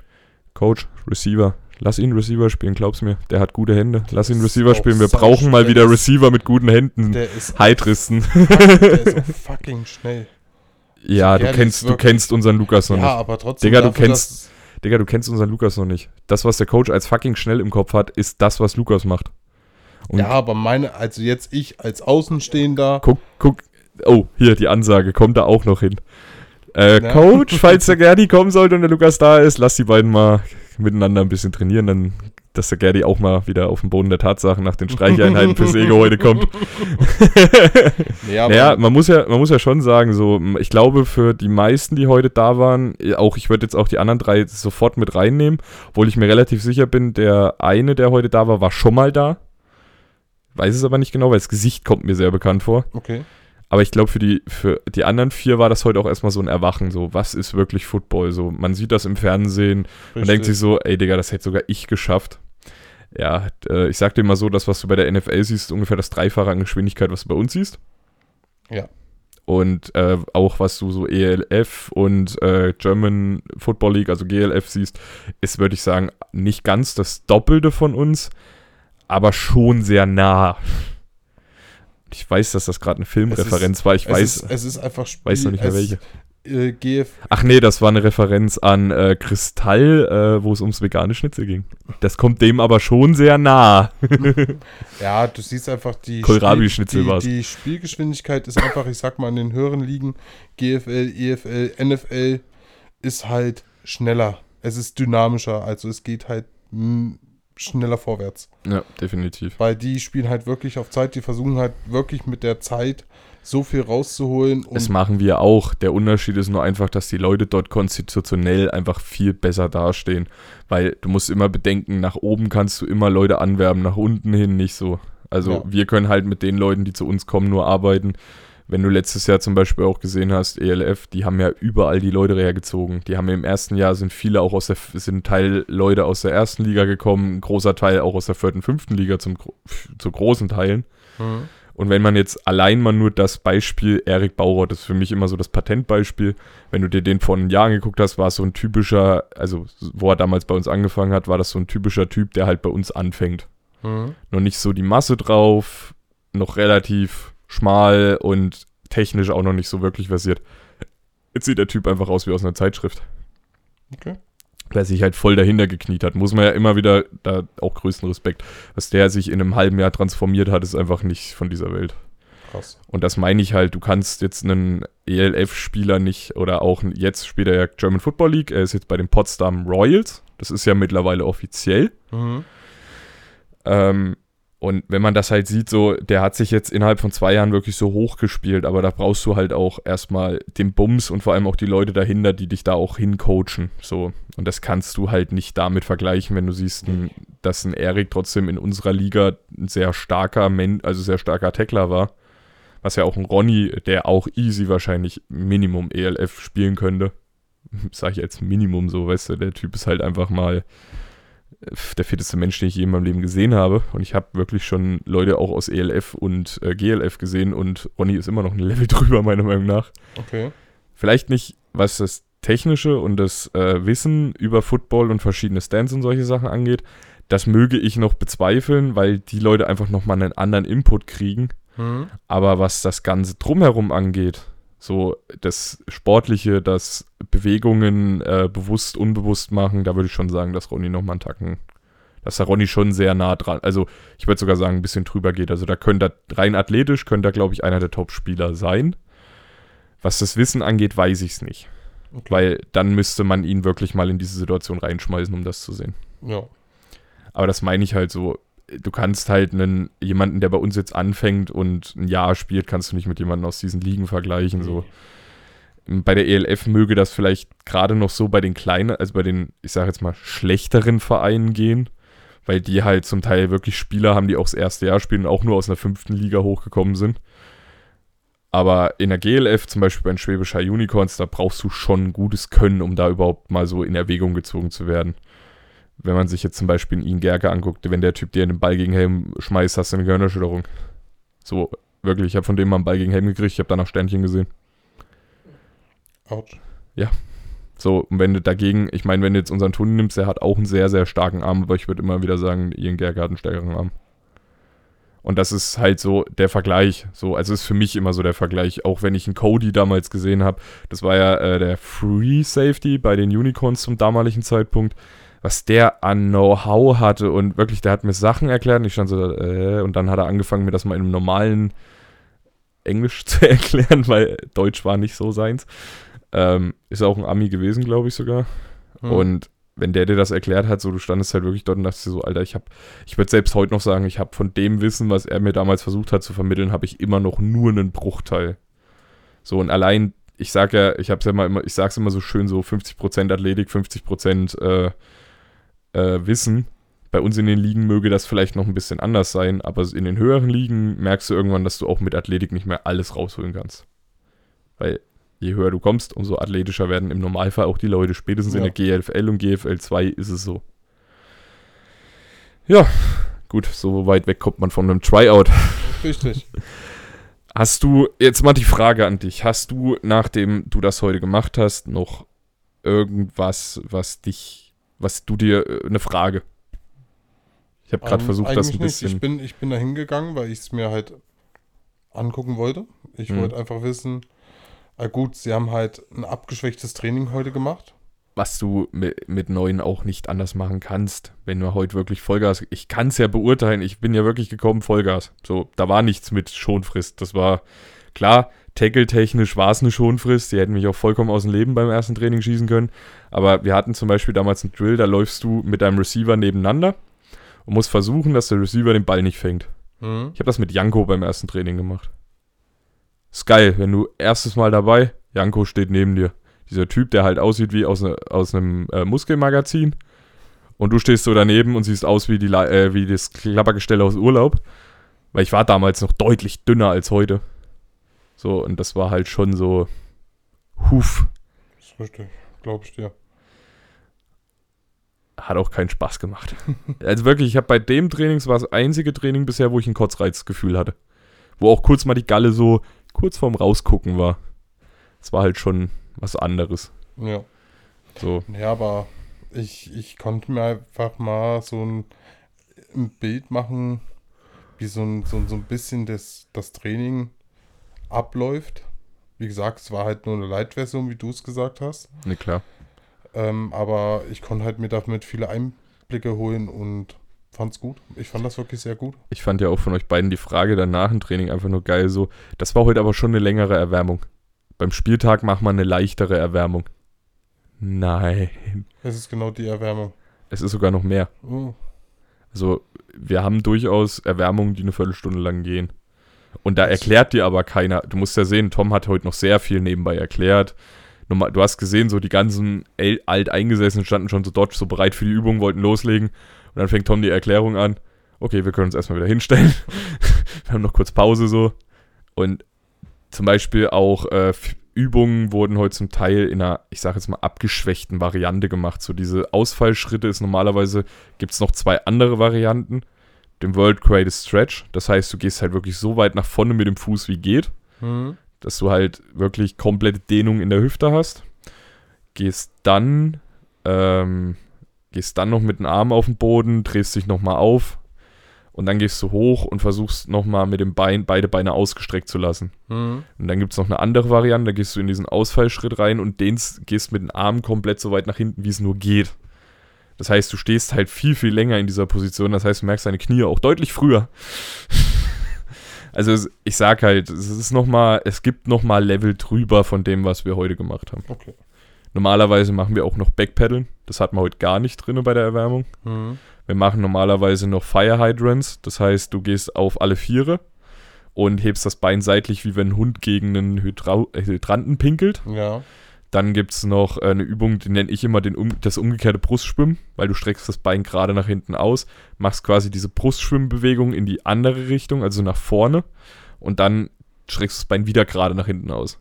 Coach, Receiver, lass ihn Receiver spielen, glaub's mir. Der hat gute Hände. Lass ihn Receiver spielen. Wir brauchen mal wieder Receiver mit guten Händen. der ist, Heitristen. der ist auch fucking schnell. Ja, du kennst, du kennst unseren Lukas noch Ja, nicht. aber trotzdem. Digga, du kennst- Digga, du kennst unseren Lukas noch nicht. Das, was der Coach als fucking schnell im Kopf hat, ist das, was Lukas macht. Und Ja, aber meine, also jetzt ich als Außenstehender. Guck, guck. Oh, hier die Ansage, kommt da auch noch hin. Äh, Ja. Coach, falls der Gerdi kommen sollte und der Lukas da ist, lass die beiden mal miteinander ein bisschen trainieren, dann, dass der Gerdi auch mal wieder auf den Boden der Tatsachen nach den Streicheinheiten fürs Ego heute kommt. Aber Naja, man muss ja, man muss ja schon sagen, so, ich glaube, für die meisten, die heute da waren, auch ich würde jetzt auch die anderen drei sofort mit reinnehmen, obwohl ich mir relativ sicher bin, der eine, der heute da war, war schon mal da. Weiß es aber nicht genau, weil das Gesicht kommt mir sehr bekannt vor. okay. Aber ich glaube, für die, für die anderen vier war das heute auch erstmal so ein Erwachen. So, was ist wirklich Football? So, man sieht das im Fernsehen, man denkt sich so, ey Digga, das hätte sogar ich geschafft. Ja, äh, ich sag dir mal so, das, was du bei der NFL siehst, ist ungefähr das Dreifache an Geschwindigkeit, was du bei uns siehst. Ja. Und äh, auch was du so ELF und äh, German Football League, also GLF siehst, ist, würde ich sagen, nicht ganz das Doppelte von uns, aber schon sehr nah. Ich weiß, dass das gerade eine Filmreferenz war. Ich es weiß, Ist, es ist einfach Spiel, weiß noch nicht mehr welche. Äh, GF, Ach nee, das war eine Referenz an äh, Kristall, äh, wo es ums vegane Schnitzel ging. Das kommt dem aber schon sehr nah. ja, du siehst einfach die, Kohlrabi-Schnitzel war's. die Spielgeschwindigkeit ist einfach, ich sag mal, in den höheren Ligen, GFL, EFL, NFL, ist halt schneller. Es ist dynamischer, also es geht halt schneller vorwärts. Ja, definitiv. Weil die spielen halt wirklich auf Zeit, die versuchen halt wirklich mit der Zeit so viel rauszuholen. Das machen wir auch. Der Unterschied ist nur einfach, dass die Leute dort konstitutionell einfach viel besser dastehen. Weil du musst immer bedenken, nach oben kannst du immer Leute anwerben, nach unten hin nicht so. Also Ja. wir können halt mit den Leuten, die zu uns kommen, nur arbeiten. Wenn du letztes Jahr zum Beispiel auch gesehen hast, ELF, die haben ja überall die Leute hergezogen. Die haben im ersten Jahr sind viele auch aus der, sind Teil Leute aus der ersten Liga gekommen, ein großer Teil auch aus der vierten, fünften Liga zum, zu großen Teilen. Mhm. Und wenn man jetzt allein mal nur das Beispiel Erik Bauer, das ist für mich immer so das Patentbeispiel, wenn du dir den vor einem Jahr angeguckt hast, war es so ein typischer, also wo er damals bei uns angefangen hat, war das so ein typischer Typ, der halt bei uns anfängt. Mhm. Noch nicht so die Masse drauf, noch relativ schmal und technisch auch noch nicht so wirklich versiert. Jetzt sieht der Typ einfach aus wie aus einer Zeitschrift. Okay. Der sich halt voll dahinter gekniet hat. Muss man ja immer wieder, da auch größten Respekt, was der sich in einem halben Jahr transformiert hat, ist einfach nicht von dieser Welt. Krass. Und das meine ich halt, du kannst jetzt einen ELF-Spieler nicht, oder auch jetzt spielt er ja German Football League, er ist jetzt bei den Potsdam Royals, das ist ja mittlerweile offiziell. Mhm. Ähm, und wenn man das halt sieht, so, der hat sich jetzt innerhalb von zwei Jahren wirklich so hochgespielt, aber da brauchst du halt auch erstmal den Bums und vor allem auch die Leute dahinter, die dich da auch hincoachen. So. Und das kannst du halt nicht damit vergleichen, wenn du siehst, ein, dass ein Erik trotzdem in unserer Liga ein sehr starker Men also sehr starker Tackler war. Was ja auch ein Ronny, der auch easy wahrscheinlich Minimum ELF spielen könnte. Sag ich jetzt Minimum so, weißt du, der Typ ist halt einfach mal der fitteste Mensch, den ich je in meinem Leben gesehen habe. Und ich habe wirklich schon Leute auch aus ELF und äh, GLF gesehen und Ronny ist immer noch ein Level drüber, meiner Meinung nach. Okay. Vielleicht nicht, was das Technische und das äh, Wissen über Football und verschiedene Stands und solche Sachen angeht, das möge ich noch bezweifeln, weil die Leute einfach nochmal einen anderen Input kriegen. Mhm. Aber was das Ganze drumherum angeht, so das Sportliche, das Bewegungen äh, bewusst, unbewusst machen, da würde ich schon sagen, dass Ronny nochmal einen Tacken, dass der Ronny schon sehr nah dran, also ich würde sogar sagen, ein bisschen drüber geht. Also da könnte er, rein athletisch, könnte er, glaube ich, einer der Top-Spieler sein. Was das Wissen angeht, weiß ich es nicht. Okay. Weil dann müsste man ihn wirklich mal in diese Situation reinschmeißen, um das zu sehen. Ja. Aber das meine ich halt so. Du kannst halt einen, jemanden, der bei uns jetzt anfängt und ein Jahr spielt, kannst du nicht mit jemandem aus diesen Ligen vergleichen. So. Bei der ELF möge das vielleicht gerade noch so bei den kleinen, also bei den, ich sage jetzt mal, schlechteren Vereinen gehen, weil die halt zum Teil wirklich Spieler haben, die auch das erste Jahr spielen und auch nur aus einer fünften Liga hochgekommen sind. Aber in der GLF, zum Beispiel bei den Schwäbischer Unicorns, da brauchst du schon gutes Können, um da überhaupt mal so in Erwägung gezogen zu werden. Wenn man sich jetzt zum Beispiel Ian Gerke anguckt, wenn der Typ dir den Ball gegen Helm schmeißt, hast du eine Gehirnerschütterung. So, wirklich, ich habe von dem mal einen Ball gegen Helm gekriegt, ich habe danach Sternchen gesehen. Autsch. So, und wenn du dagegen, ich meine, wenn du jetzt unseren Tunnel nimmst, der hat auch einen sehr, sehr starken Arm, aber ich würde immer wieder sagen, Ian Gerke hat einen stärkeren Arm. Und das ist halt so der Vergleich. So, also ist für mich immer so der Vergleich. Auch wenn ich einen Cody damals gesehen habe, das war ja äh, der Free Safety bei den Unicorns zum damaligen Zeitpunkt, was der an Know-how hatte und wirklich, der hat mir Sachen erklärt und ich stand so, äh, und dann hat er angefangen, mir das mal in einem normalen Englisch zu erklären, weil Deutsch war nicht so seins. Ähm, ist auch ein Ami gewesen, glaube ich sogar. Hm. Und wenn der dir das erklärt hat, so du standest halt wirklich dort und dachtest dir so, Alter, ich habe, ich würde selbst heute noch sagen, ich habe von dem Wissen, was er mir damals versucht hat zu vermitteln, habe ich immer noch nur einen Bruchteil. So und allein, ich sag ja, ich hab's ja mal immer, ich sag's immer so schön, so 50% Athletik, 50% äh, äh, Wissen. Bei uns in den Ligen möge das vielleicht noch ein bisschen anders sein, aber in den höheren Ligen merkst du irgendwann, dass du auch mit Athletik nicht mehr alles rausholen kannst. Weil je höher du kommst, umso athletischer werden im Normalfall auch die Leute. Spätestens in Ja. der GLFL und GFL 2 ist es so. Ja, gut, so weit weg kommt man von einem Tryout. Richtig. Hast du, jetzt mal die Frage an dich, hast du, nachdem du das heute gemacht hast, noch irgendwas, was dich, was du dir, äh, eine Frage? Ich habe gerade Ähm, versucht, das ein eigentlich nicht. bisschen. Ich bin, ich bin da hingegangen, weil ich es mir halt angucken wollte. Ich Mhm. wollte einfach wissen, ah gut, sie haben halt ein abgeschwächtes Training heute gemacht. was du mit, mit neuen auch nicht anders machen kannst, wenn du heute wirklich Vollgas. Ich kann es ja beurteilen, ich bin ja wirklich gekommen, Vollgas. So, da war nichts mit Schonfrist. Das war klar, tackle-technisch war es eine Schonfrist. Die hätten mich auch vollkommen aus dem Leben beim ersten Training schießen können. Aber wir hatten zum Beispiel damals einen Drill, da läufst du mit deinem Receiver nebeneinander und musst versuchen, dass der Receiver den Ball nicht fängt. Mhm. Ich habe das mit Janko beim ersten Training gemacht. Ist geil, wenn du erstes Mal dabei, Janko steht neben dir. Dieser Typ, der halt aussieht wie aus, ne, aus einem äh, Muskelmagazin. Und du stehst so daneben und siehst aus wie, die, äh, wie das Klappergestell aus Urlaub. Weil ich war damals noch deutlich dünner als heute. So, und das war halt schon so. Huf. Das ist richtig, glaube ich dir. Hat auch keinen Spaß gemacht. also wirklich, ich habe bei dem Training, es war das einzige Training bisher, wo ich ein Kotzreizgefühl hatte. Wo auch kurz mal die Galle so kurz vorm Rausgucken war. Es war halt schon was anderes. Ja. So, Ja, aber ich, ich konnte mir einfach mal so ein, ein Bild machen, wie so ein, so, ein- so ein bisschen das, das Training abläuft. Wie gesagt, es war halt nur eine Light-Version, wie du es gesagt hast. ne klar. Ähm, aber ich konnte halt mir damit viele Einblicke holen und fand's gut. Ich fand das wirklich sehr gut. Ich fand ja auch von euch beiden die Frage danach im Training einfach nur geil. So, das war heute aber schon eine längere Erwärmung. Beim Spieltag macht man eine leichtere Erwärmung. Nein, Es ist genau die Erwärmung. es ist sogar noch mehr. Oh, Also, wir haben durchaus Erwärmungen, die eine Viertelstunde lang gehen. Und da erklärt dir aber keiner. Du musst ja sehen, Tom hat heute noch sehr viel nebenbei erklärt. Du hast gesehen, so die ganzen Alteingesessenen standen schon so dort, so bereit für die Übung, wollten loslegen. Und dann fängt Tom die Erklärung an. Okay, wir können uns erstmal wieder hinstellen. wir haben noch kurz Pause so. Und zum Beispiel auch äh, Übungen wurden heute zum Teil in einer, ich sage jetzt mal, abgeschwächten Variante gemacht. So diese Ausfallschritte ist normalerweise, gibt es noch zwei andere Varianten. Den World Greatest Stretch. Das heißt, du gehst halt wirklich so weit nach vorne mit dem Fuß wie geht, hm. dass du halt wirklich komplette Dehnung in der Hüfte hast. gehst dann, ähm, gehst dann noch mit dem Arm auf den Boden, drehst dich nochmal auf und dann gehst du hoch und versuchst nochmal mit dem Bein beide Beine ausgestreckt zu lassen. Mhm. Und dann gibt es noch eine andere Variante, da gehst du in diesen Ausfallschritt rein und dehnst, gehst mit dem Arm komplett so weit nach hinten, wie es nur geht. Das heißt, du stehst halt viel, viel länger in dieser Position. Das heißt, du merkst deine Knie auch deutlich früher. also ich sag halt, es ist noch mal, es gibt noch mal Level drüber von dem, was wir heute gemacht haben. Okay. Normalerweise machen wir auch noch Backpedalen. Das hatten wir heute gar nicht drin bei der Erwärmung. Mhm. Wir machen normalerweise noch Fire Hydrants. Das heißt, du gehst auf alle Viere und hebst das Bein seitlich, wie wenn ein Hund gegen einen Hydra Hydranten pinkelt. Ja. Dann gibt es noch äh, eine Übung, die nenne ich immer den um, das umgekehrte Brustschwimmen, weil du streckst das Bein gerade nach hinten aus, machst quasi diese Brustschwimmbewegung in die andere Richtung, also nach vorne, und dann streckst du das Bein wieder gerade nach hinten aus.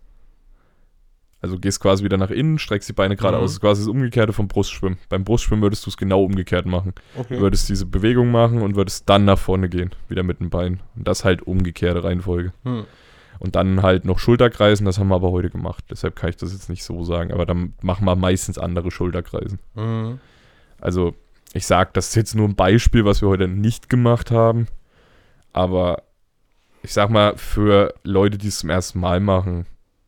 Also gehst quasi wieder nach innen, streckst die Beine gerade Mhm. aus. Das ist quasi das Umgekehrte vom Brustschwimmen. Beim Brustschwimmen würdest du es genau umgekehrt machen. Okay. Du würdest diese Bewegung machen und würdest dann nach vorne gehen, wieder mit dem Bein. Und das halt umgekehrte Reihenfolge. Hm. Und dann halt noch Schulterkreisen, das haben wir aber heute gemacht. Deshalb kann ich das jetzt nicht so sagen. Aber dann machen wir meistens andere Schulterkreisen. Mhm. Also, ich sage, das ist jetzt nur ein Beispiel, was wir heute nicht gemacht haben. Aber ich sag mal, für Leute, die es zum ersten Mal machen,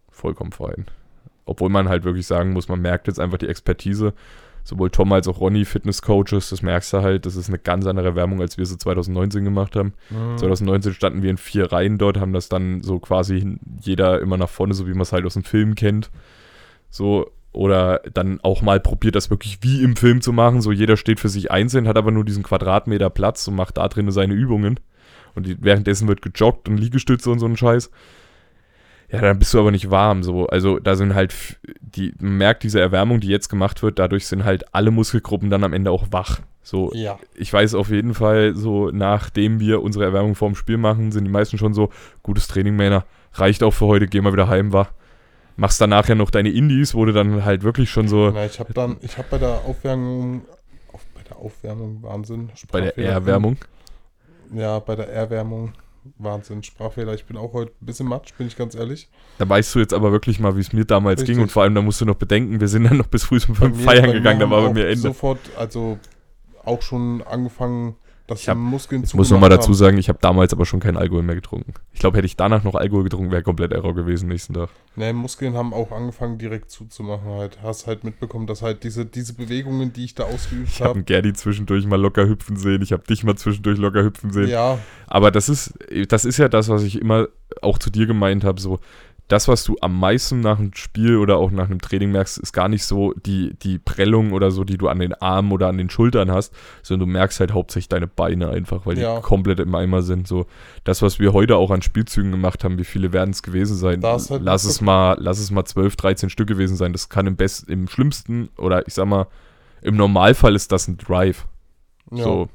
vollkommen fein. Obwohl man halt wirklich sagen muss, man merkt jetzt einfach die Expertise. Sowohl Tom als auch Ronny, Fitnesscoaches, das merkst du halt. Das ist eine ganz andere Erwärmung, als wir sie 2019 gemacht haben. Mhm. 2019 standen wir in vier Reihen dort, haben das dann so quasi jeder immer nach vorne, so wie man es halt aus dem Film kennt. So, oder dann auch mal probiert, das wirklich wie im Film zu machen. So, jeder steht für sich einzeln, hat aber nur diesen Quadratmeter Platz und macht da drinnen seine Übungen. Und die, währenddessen wird gejoggt und Liegestütze und so ein Scheiß. Ja, dann bist du aber nicht warm. So. Also da sind halt, die, man merkt diese Erwärmung, die jetzt gemacht wird, dadurch sind halt alle Muskelgruppen dann am Ende auch wach. So, Ja. ich weiß auf jeden Fall, so nachdem wir unsere Erwärmung vorm Spiel machen, sind die meisten schon so, gutes Training, Männer, reicht auch für heute, geh mal wieder heim, war. Machst dann nachher noch deine Indies, wo du dann halt wirklich schon so Na, ich habe dann, ich habe bei der Aufwärmung, auf, bei der Aufwärmung, Wahnsinn. bei der. Erwärmung. Ja, bei der Erwärmung, Wahnsinn, Sprachfehler. Ich bin auch heute ein bisschen matsch, bin ich ganz ehrlich. Da weißt du jetzt aber wirklich mal, wie es mir damals Richtig. ging und vor allem, da musst du noch bedenken, wir sind dann noch bis früh um feiern gegangen, da war bei mir Ende. Sofort, also auch schon angefangen, dass Ich hab- Muskeln Ich muss nochmal dazu sagen, ich habe damals aber schon keinen Alkohol mehr getrunken. Ich glaube, hätte ich danach noch Alkohol getrunken, wäre komplett Error gewesen nächsten Tag. Ne, Muskeln haben auch angefangen direkt zuzumachen halt. Hast halt mitbekommen, dass halt diese, diese Bewegungen, die ich da ausgeübt Ich habe habe, einen Gerdi zwischendurch mal locker hüpfen sehen, ich habe dich mal zwischendurch locker hüpfen sehen. ja, Aber das ist, das ist ja das, was ich immer auch zu dir gemeint habe. So, das, was du am meisten nach einem Spiel oder auch nach einem Training merkst, ist gar nicht so die, die Prellung oder so, die du an den Armen oder an den Schultern hast, sondern du merkst halt hauptsächlich deine Beine einfach, weil Ja. die komplett im Eimer sind. So, das, was wir heute auch an Spielzügen gemacht haben, wie viele werden es gewesen sein? Halt lass es mal, lass es mal 12, 13 Stück gewesen sein. Das kann im best, im schlimmsten oder ich sag mal, im Normalfall ist das ein Drive. ja. So.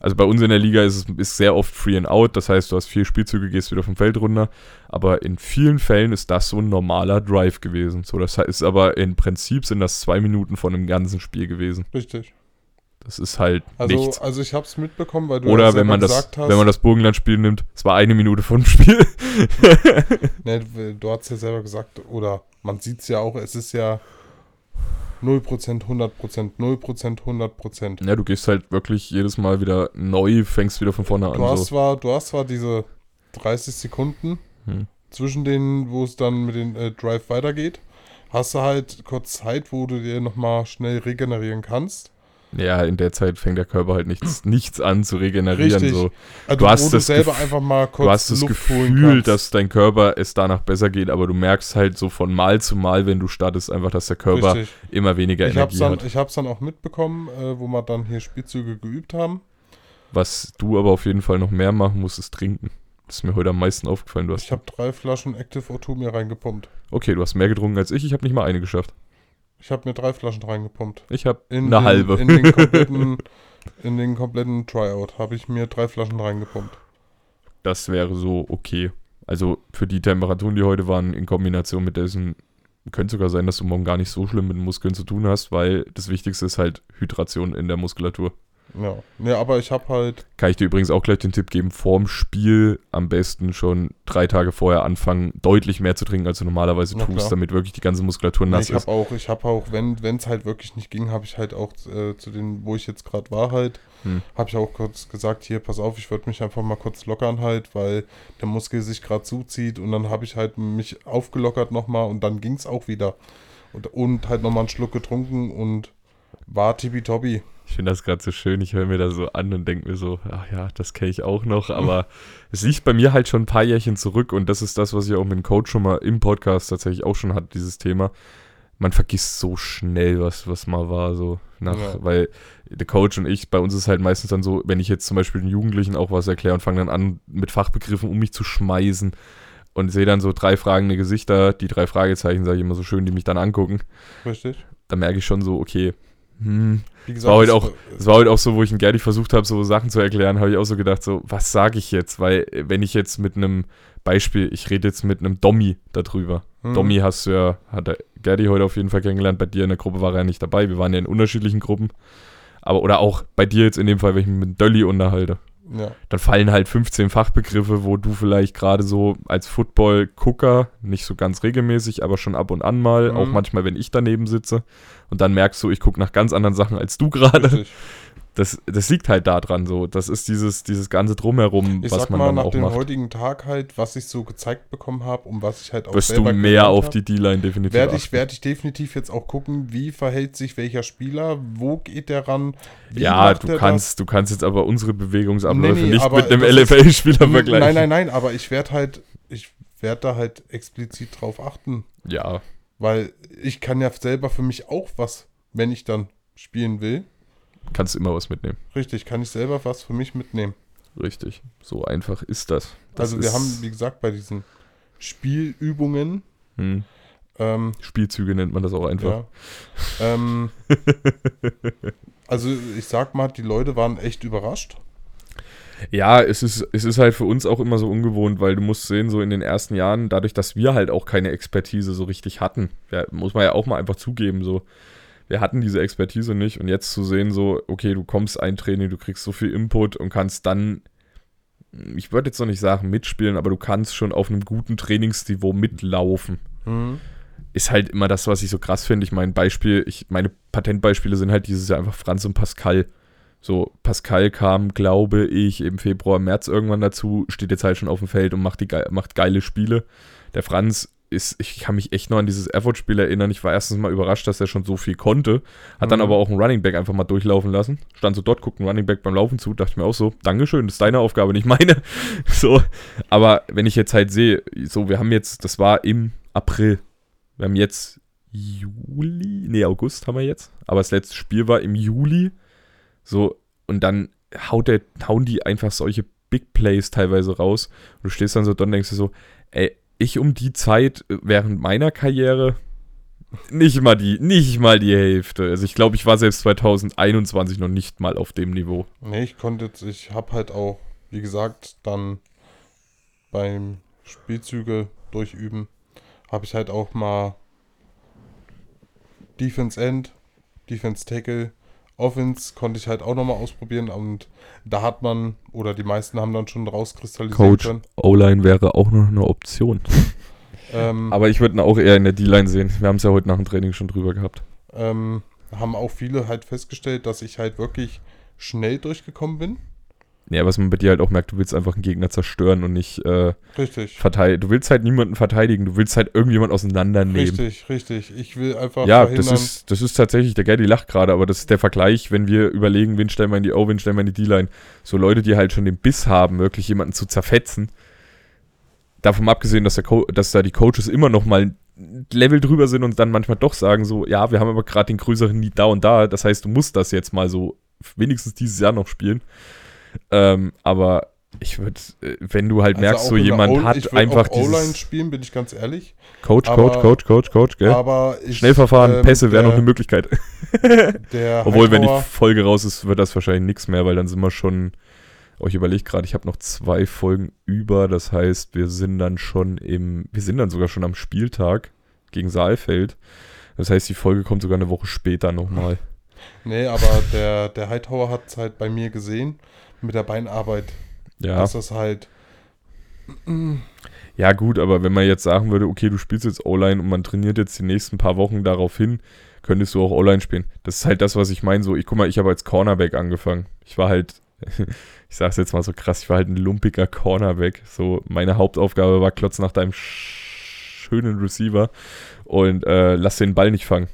Also bei uns in der Liga ist es ist sehr oft Free and Out, das heißt, du hast vier Spielzüge, gehst wieder vom Feld runter. Aber in vielen Fällen ist das so ein normaler Drive gewesen. So, das ist aber im Prinzip sind das zwei Minuten von einem ganzen Spiel gewesen. richtig. Das ist halt Also, nichts. also ich habe es mitbekommen, weil du ja Oder selber wenn man das, gesagt hast, wenn man das Burgenland-Spiel nimmt, es war eine Minute vor dem Spiel. ne, du hast ja selber gesagt, oder man sieht es ja auch, es ist ja 0%, 100%, 0%, 100%. ja, du gehst halt wirklich jedes Mal wieder neu, fängst wieder von vorne Du an. hast, So. zwar, du hast zwar diese 30 Sekunden Hm. zwischen denen, wo es dann mit dem äh, Drive weitergeht, hast du halt kurz Zeit, wo du dir nochmal schnell regenerieren kannst. Ja, in der Zeit fängt der Körper halt nichts, nichts an zu regenerieren. Richtig. So. Also Du hast das selber Gef- einfach mal kurz du hast das Luft Gefühl, dass dein Körper es danach besser geht, aber du merkst halt so von Mal zu Mal, wenn du startest, einfach, dass der Körper Richtig. immer weniger Ich Energie dann, hat. ich hab's dann auch mitbekommen, äh, wo wir dann hier Spielzüge geübt haben. Was du aber auf jeden Fall noch mehr machen musst, ist trinken. Das ist mir heute am meisten aufgefallen. Du hast, Ich habe drei Flaschen Active O2 mir reingepumpt. okay, du hast mehr getrunken als ich. Ich habe nicht mal eine geschafft. Ich habe mir drei Flaschen reingepumpt. Ich habe In eine den, halbe. In den kompletten, in den kompletten Tryout habe ich mir drei Flaschen reingepumpt. das wäre so okay. Also für die Temperaturen, die heute waren, in Kombination mit dessen, könnte sogar sein, dass du morgen gar nicht so schlimm mit den Muskeln zu tun hast, weil das Wichtigste ist halt Hydration in der Muskulatur. Ja. Nee, aber ich habe halt. Kann ich dir übrigens auch gleich den Tipp geben, vorm Spiel am besten schon drei Tage vorher anfangen, deutlich mehr zu trinken, als du normalerweise Na tust, klar. damit wirklich die ganze Muskulatur Nee, nass ich ist. habe auch, ich habe auch, wenn es halt wirklich nicht ging, habe ich halt auch äh, zu den, wo ich jetzt gerade war halt, Hm. habe ich auch kurz gesagt, hier, pass auf, ich würde mich einfach mal kurz lockern halt, weil der Muskel sich gerade zuzieht und dann habe ich halt mich aufgelockert nochmal und dann ging es auch wieder. Und, und halt nochmal einen Schluck getrunken und war tippitoppi. Ich finde das gerade so schön. Ich höre mir das so an und denke mir so, ach ja, das kenne ich auch noch. Aber es liegt bei mir halt schon ein paar Jährchen zurück und das ist das, was ich auch mit dem Coach schon mal im Podcast tatsächlich auch schon hatte, dieses Thema. Man vergisst so schnell, was, was mal war, so nach, Ja. weil der Coach und ich, bei uns ist halt meistens dann so, wenn ich jetzt zum Beispiel den Jugendlichen auch was erkläre und fange dann an, mit Fachbegriffen um mich zu schmeißen und sehe dann so drei fragende Gesichter, die drei Fragezeichen, sage ich immer so schön, die mich dann angucken, Richtig? da merke ich schon so, okay, hm, Wie war heute es- auch- es war heute auch so, wo ich in Gerdi versucht habe, so Sachen zu erklären, habe ich auch so gedacht, so, was sage ich jetzt? Weil, äh, wenn ich jetzt mit einem Beispiel, ich rede jetzt mit einem Dommi darüber. Mhm. Dommi hast du ja, hat der Gerdi heute auf jeden Fall kennengelernt. Bei dir in der Gruppe war er ja nicht dabei. Wir waren ja in unterschiedlichen Gruppen. Aber, oder auch bei dir jetzt in dem Fall, wenn ich mich mit Dölli unterhalte. Ja, Dann fallen halt 15 Fachbegriffe, wo du vielleicht gerade so als Football-Gucker, nicht so ganz regelmäßig, aber schon ab und an mal, Mhm. auch manchmal, wenn ich daneben sitze. Und dann merkst du, ich gucke nach ganz anderen Sachen als du gerade. Das, das liegt halt daran so. Das ist dieses, dieses ganze Drumherum, Ich was sag man mal, dann nach auch dem macht. heutigen Tag halt, was ich so gezeigt bekommen habe und was ich halt auch Wirst du selber mehr gelernt auf hab, die D-Line definitiv werde ich, werde ich definitiv jetzt auch gucken, wie verhält sich welcher Spieler, wo geht der ran, Ja, du kannst, du kannst jetzt aber unsere Bewegungsabläufe Nee, nee, nicht mit einem das LFL-Spieler das? vergleichen. Nein, nein, nein, aber ich werde halt, ich werde da halt explizit drauf achten, Ja, weil ich kann ja selber für mich auch was, wenn ich dann spielen will. Kannst immer was mitnehmen. Richtig, kann ich selber was für mich mitnehmen. Richtig. So einfach ist das. das also wir haben, wie gesagt, bei diesen Spielübungen, hm, ähm, Spielzüge nennt man das auch einfach. Ja. ähm, also ich sag mal, die Leute waren echt überrascht. Ja, es ist, es ist halt für uns auch immer so ungewohnt, weil du musst sehen, so in den ersten Jahren, dadurch, dass wir halt auch keine Expertise so richtig hatten, ja, muss man ja auch mal einfach zugeben, so, wir hatten diese Expertise nicht und jetzt zu sehen, so, okay, du kommst ein Training, du kriegst so viel Input und kannst dann, ich würde jetzt noch nicht sagen mitspielen, aber du kannst schon auf einem guten Trainingsniveau mitlaufen ist halt immer das, was ich so krass finde. Ich meine, Beispiel, ich, meine Patentbeispiele sind halt dieses Jahr einfach Franz und Pascal. So, Pascal kam, glaube ich, im Februar, März irgendwann dazu, steht jetzt halt schon auf dem Feld und macht, die, macht geile Spiele. Der Franz ist, ich kann mich echt noch an dieses Erfurt-Spiel erinnern. Ich war erstens mal überrascht, dass er schon so viel konnte. Hat dann Mhm. aber auch einen Running Back einfach mal durchlaufen lassen. Stand so dort, guckt ein Running Back beim Laufen zu, dachte ich mir auch so, Dankeschön, das ist deine Aufgabe, nicht meine. So, aber wenn ich jetzt halt sehe, so, wir haben jetzt, das war im April. Wir haben jetzt Juli, nee, August haben wir jetzt. Aber das letzte Spiel war im Juli. So, und dann haut der, hauen die einfach solche Big Plays teilweise raus. Und du stehst dann so da und denkst dir so, ey, ich um die Zeit äh, während meiner Karriere nicht mal die, nicht mal die Hälfte. Also ich glaube, ich war selbst 2021 noch nicht mal auf dem Niveau. Nee, ich konnte jetzt, ich habe halt auch, wie gesagt, dann beim Spielzüge durchüben, habe ich halt auch mal Defense End, Defense Tackle, Offense konnte ich halt auch nochmal ausprobieren und da hat man, oder die meisten haben dann schon rauskristallisieren Coach. O-Line wäre auch noch eine Option. Ähm, Aber ich würde ihn auch eher in der D-Line sehen. Wir haben es ja heute nach dem Training schon drüber gehabt. ähm, haben auch viele halt festgestellt, dass ich halt wirklich schnell durchgekommen bin. Ja, was man bei dir halt auch merkt, du willst einfach einen Gegner zerstören und nicht äh, Richtig. verteidigen. Du willst halt niemanden verteidigen, du willst halt irgendjemand auseinandernehmen. Richtig, richtig. Ich will einfach Ja, das ist, das ist tatsächlich, der Gerdi lacht gerade, aber das ist der Vergleich, wenn wir überlegen, wen stellen wir in die O, wen stellen wir in die D-Line. So Leute, die halt schon den Biss haben, wirklich jemanden zu zerfetzen. Davon abgesehen, dass, der Co dass da die Coaches immer noch mal Level drüber sind und dann manchmal doch sagen so, ja, wir haben aber gerade den größeren Need da und da. Das heißt, du musst das jetzt mal so wenigstens dieses Jahr noch spielen. Ähm, aber ich würde, wenn du halt Also merkst, so jemand O- hat ich einfach auch dieses spielen, bin ich ganz ehrlich. Coach, aber- Coach, Coach, Coach, Coach, gell? Aber ich, Schnellverfahren, ähm, Pässe wäre noch eine Möglichkeit. Obwohl, wenn die Folge raus ist, wird das wahrscheinlich nichts mehr, weil dann sind wir schon. Oh, ich überlege gerade, ich habe noch zwei Folgen über. Das heißt, wir sind dann schon im. Wir sind dann sogar schon am Spieltag gegen Saalfeld. Das heißt, die Folge kommt sogar eine Woche später nochmal. Nee, aber der, der Hightower hat es halt bei mir gesehen mit der Beinarbeit. Ja. Dass das halt. Ja, gut, aber wenn man jetzt sagen würde, okay, du spielst jetzt O-Line und man trainiert jetzt die nächsten paar Wochen darauf hin, könntest du auch O-Line spielen. Das ist halt das, was ich meine. So, ich guck mal, ich habe als Cornerback angefangen. Ich war halt, ich sag's jetzt mal so krass, ich war halt ein lumpiger Cornerback. So, meine Hauptaufgabe war Klotz nach deinem sch- schönen Receiver und äh, lass den Ball nicht fangen.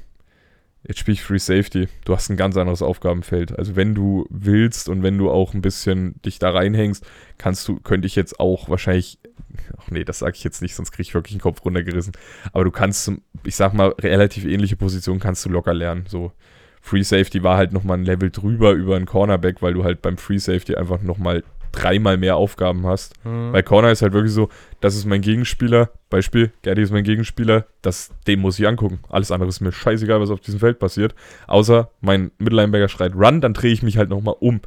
Jetzt spiele ich Free Safety. Du hast ein ganz anderes Aufgabenfeld. Also wenn du willst und wenn du auch ein bisschen dich da reinhängst, kannst du, könnte ich jetzt auch wahrscheinlich, ach nee, das sage ich jetzt nicht, sonst kriege ich wirklich den Kopf runtergerissen. Aber du kannst, ich sag mal, relativ ähnliche Positionen kannst du locker lernen. So Free Safety war halt nochmal ein Level drüber über einen Cornerback, weil du halt beim Free Safety einfach nochmal dreimal mehr Aufgaben hast. Hm. Bei Corner ist halt wirklich so, das ist mein Gegenspieler, Beispiel, Gerdi ist mein Gegenspieler, das, den muss ich angucken. Alles andere ist mir scheißegal, was auf diesem Feld passiert. Außer mein Mittellinebacker schreit Run, dann drehe ich mich halt nochmal um.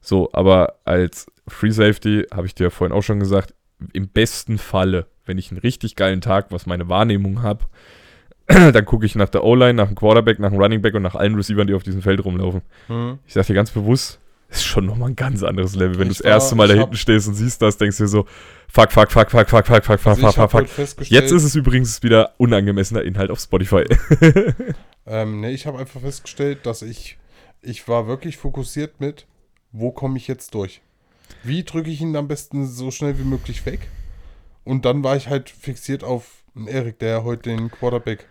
So, aber als Free Safety, habe ich dir ja vorhin auch schon gesagt, im besten Falle, wenn ich einen richtig geilen Tag, was meine Wahrnehmung habe, dann gucke ich nach der O-Line, nach dem Quarterback, nach dem Running Back und nach allen Receivern, die auf diesem Feld rumlaufen. Hm. Ich sag dir ganz bewusst, ist schon nochmal ein ganz anderes Level. Wenn du Ich das war- erste Mal da hinten stehst und siehst das, denkst du dir so, fuck, fuck, fuck, fuck, fuck, fuck, fuck, fuck, Also fuck, fuck, fuck. Jetzt ist es übrigens wieder unangemessener Inhalt auf Spotify. Ähm, nee, ich habe einfach festgestellt, dass ich, ich war wirklich fokussiert mit, wo komme ich jetzt durch? Wie drücke ich ihn am besten so schnell wie möglich weg? Und dann war ich halt fixiert auf Erik, der heute den Quarterback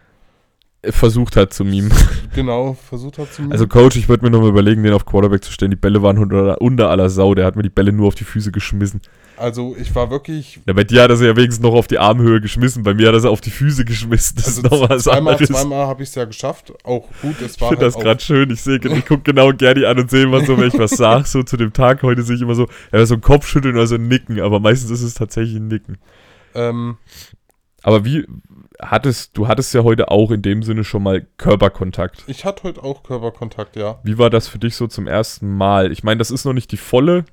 Versucht hat zu meme. genau versucht hat zu Also Coach, ich würde mir nochmal überlegen, den auf Quarterback zu stellen. Die Bälle waren unter, unter aller Sau. Der hat mir die Bälle nur auf die Füße geschmissen. also ich war wirklich Ja, bei dir hat er sie ja wenigstens noch auf die Armhöhe geschmissen. Bei mir hat er sie auf die Füße geschmissen. Das also ist noch was zweimal, anderes. zweimal habe ich es ja geschafft. Auch gut, es Ich war finde halt das gerade schön. Ich sehe, ich gucke genau Gerdi an und sehe immer so, wenn ich was sage, so zu dem Tag heute sehe ich immer so, ja, so ein Kopfschütteln oder so ein Nicken, aber meistens ist es tatsächlich ein Nicken. ähm, Aber wie hattest, du hattest ja heute auch in dem Sinne schon mal Körperkontakt. ich hatte heute auch Körperkontakt, ja. Wie war das für dich so zum ersten Mal? Ich meine, das ist noch nicht die volle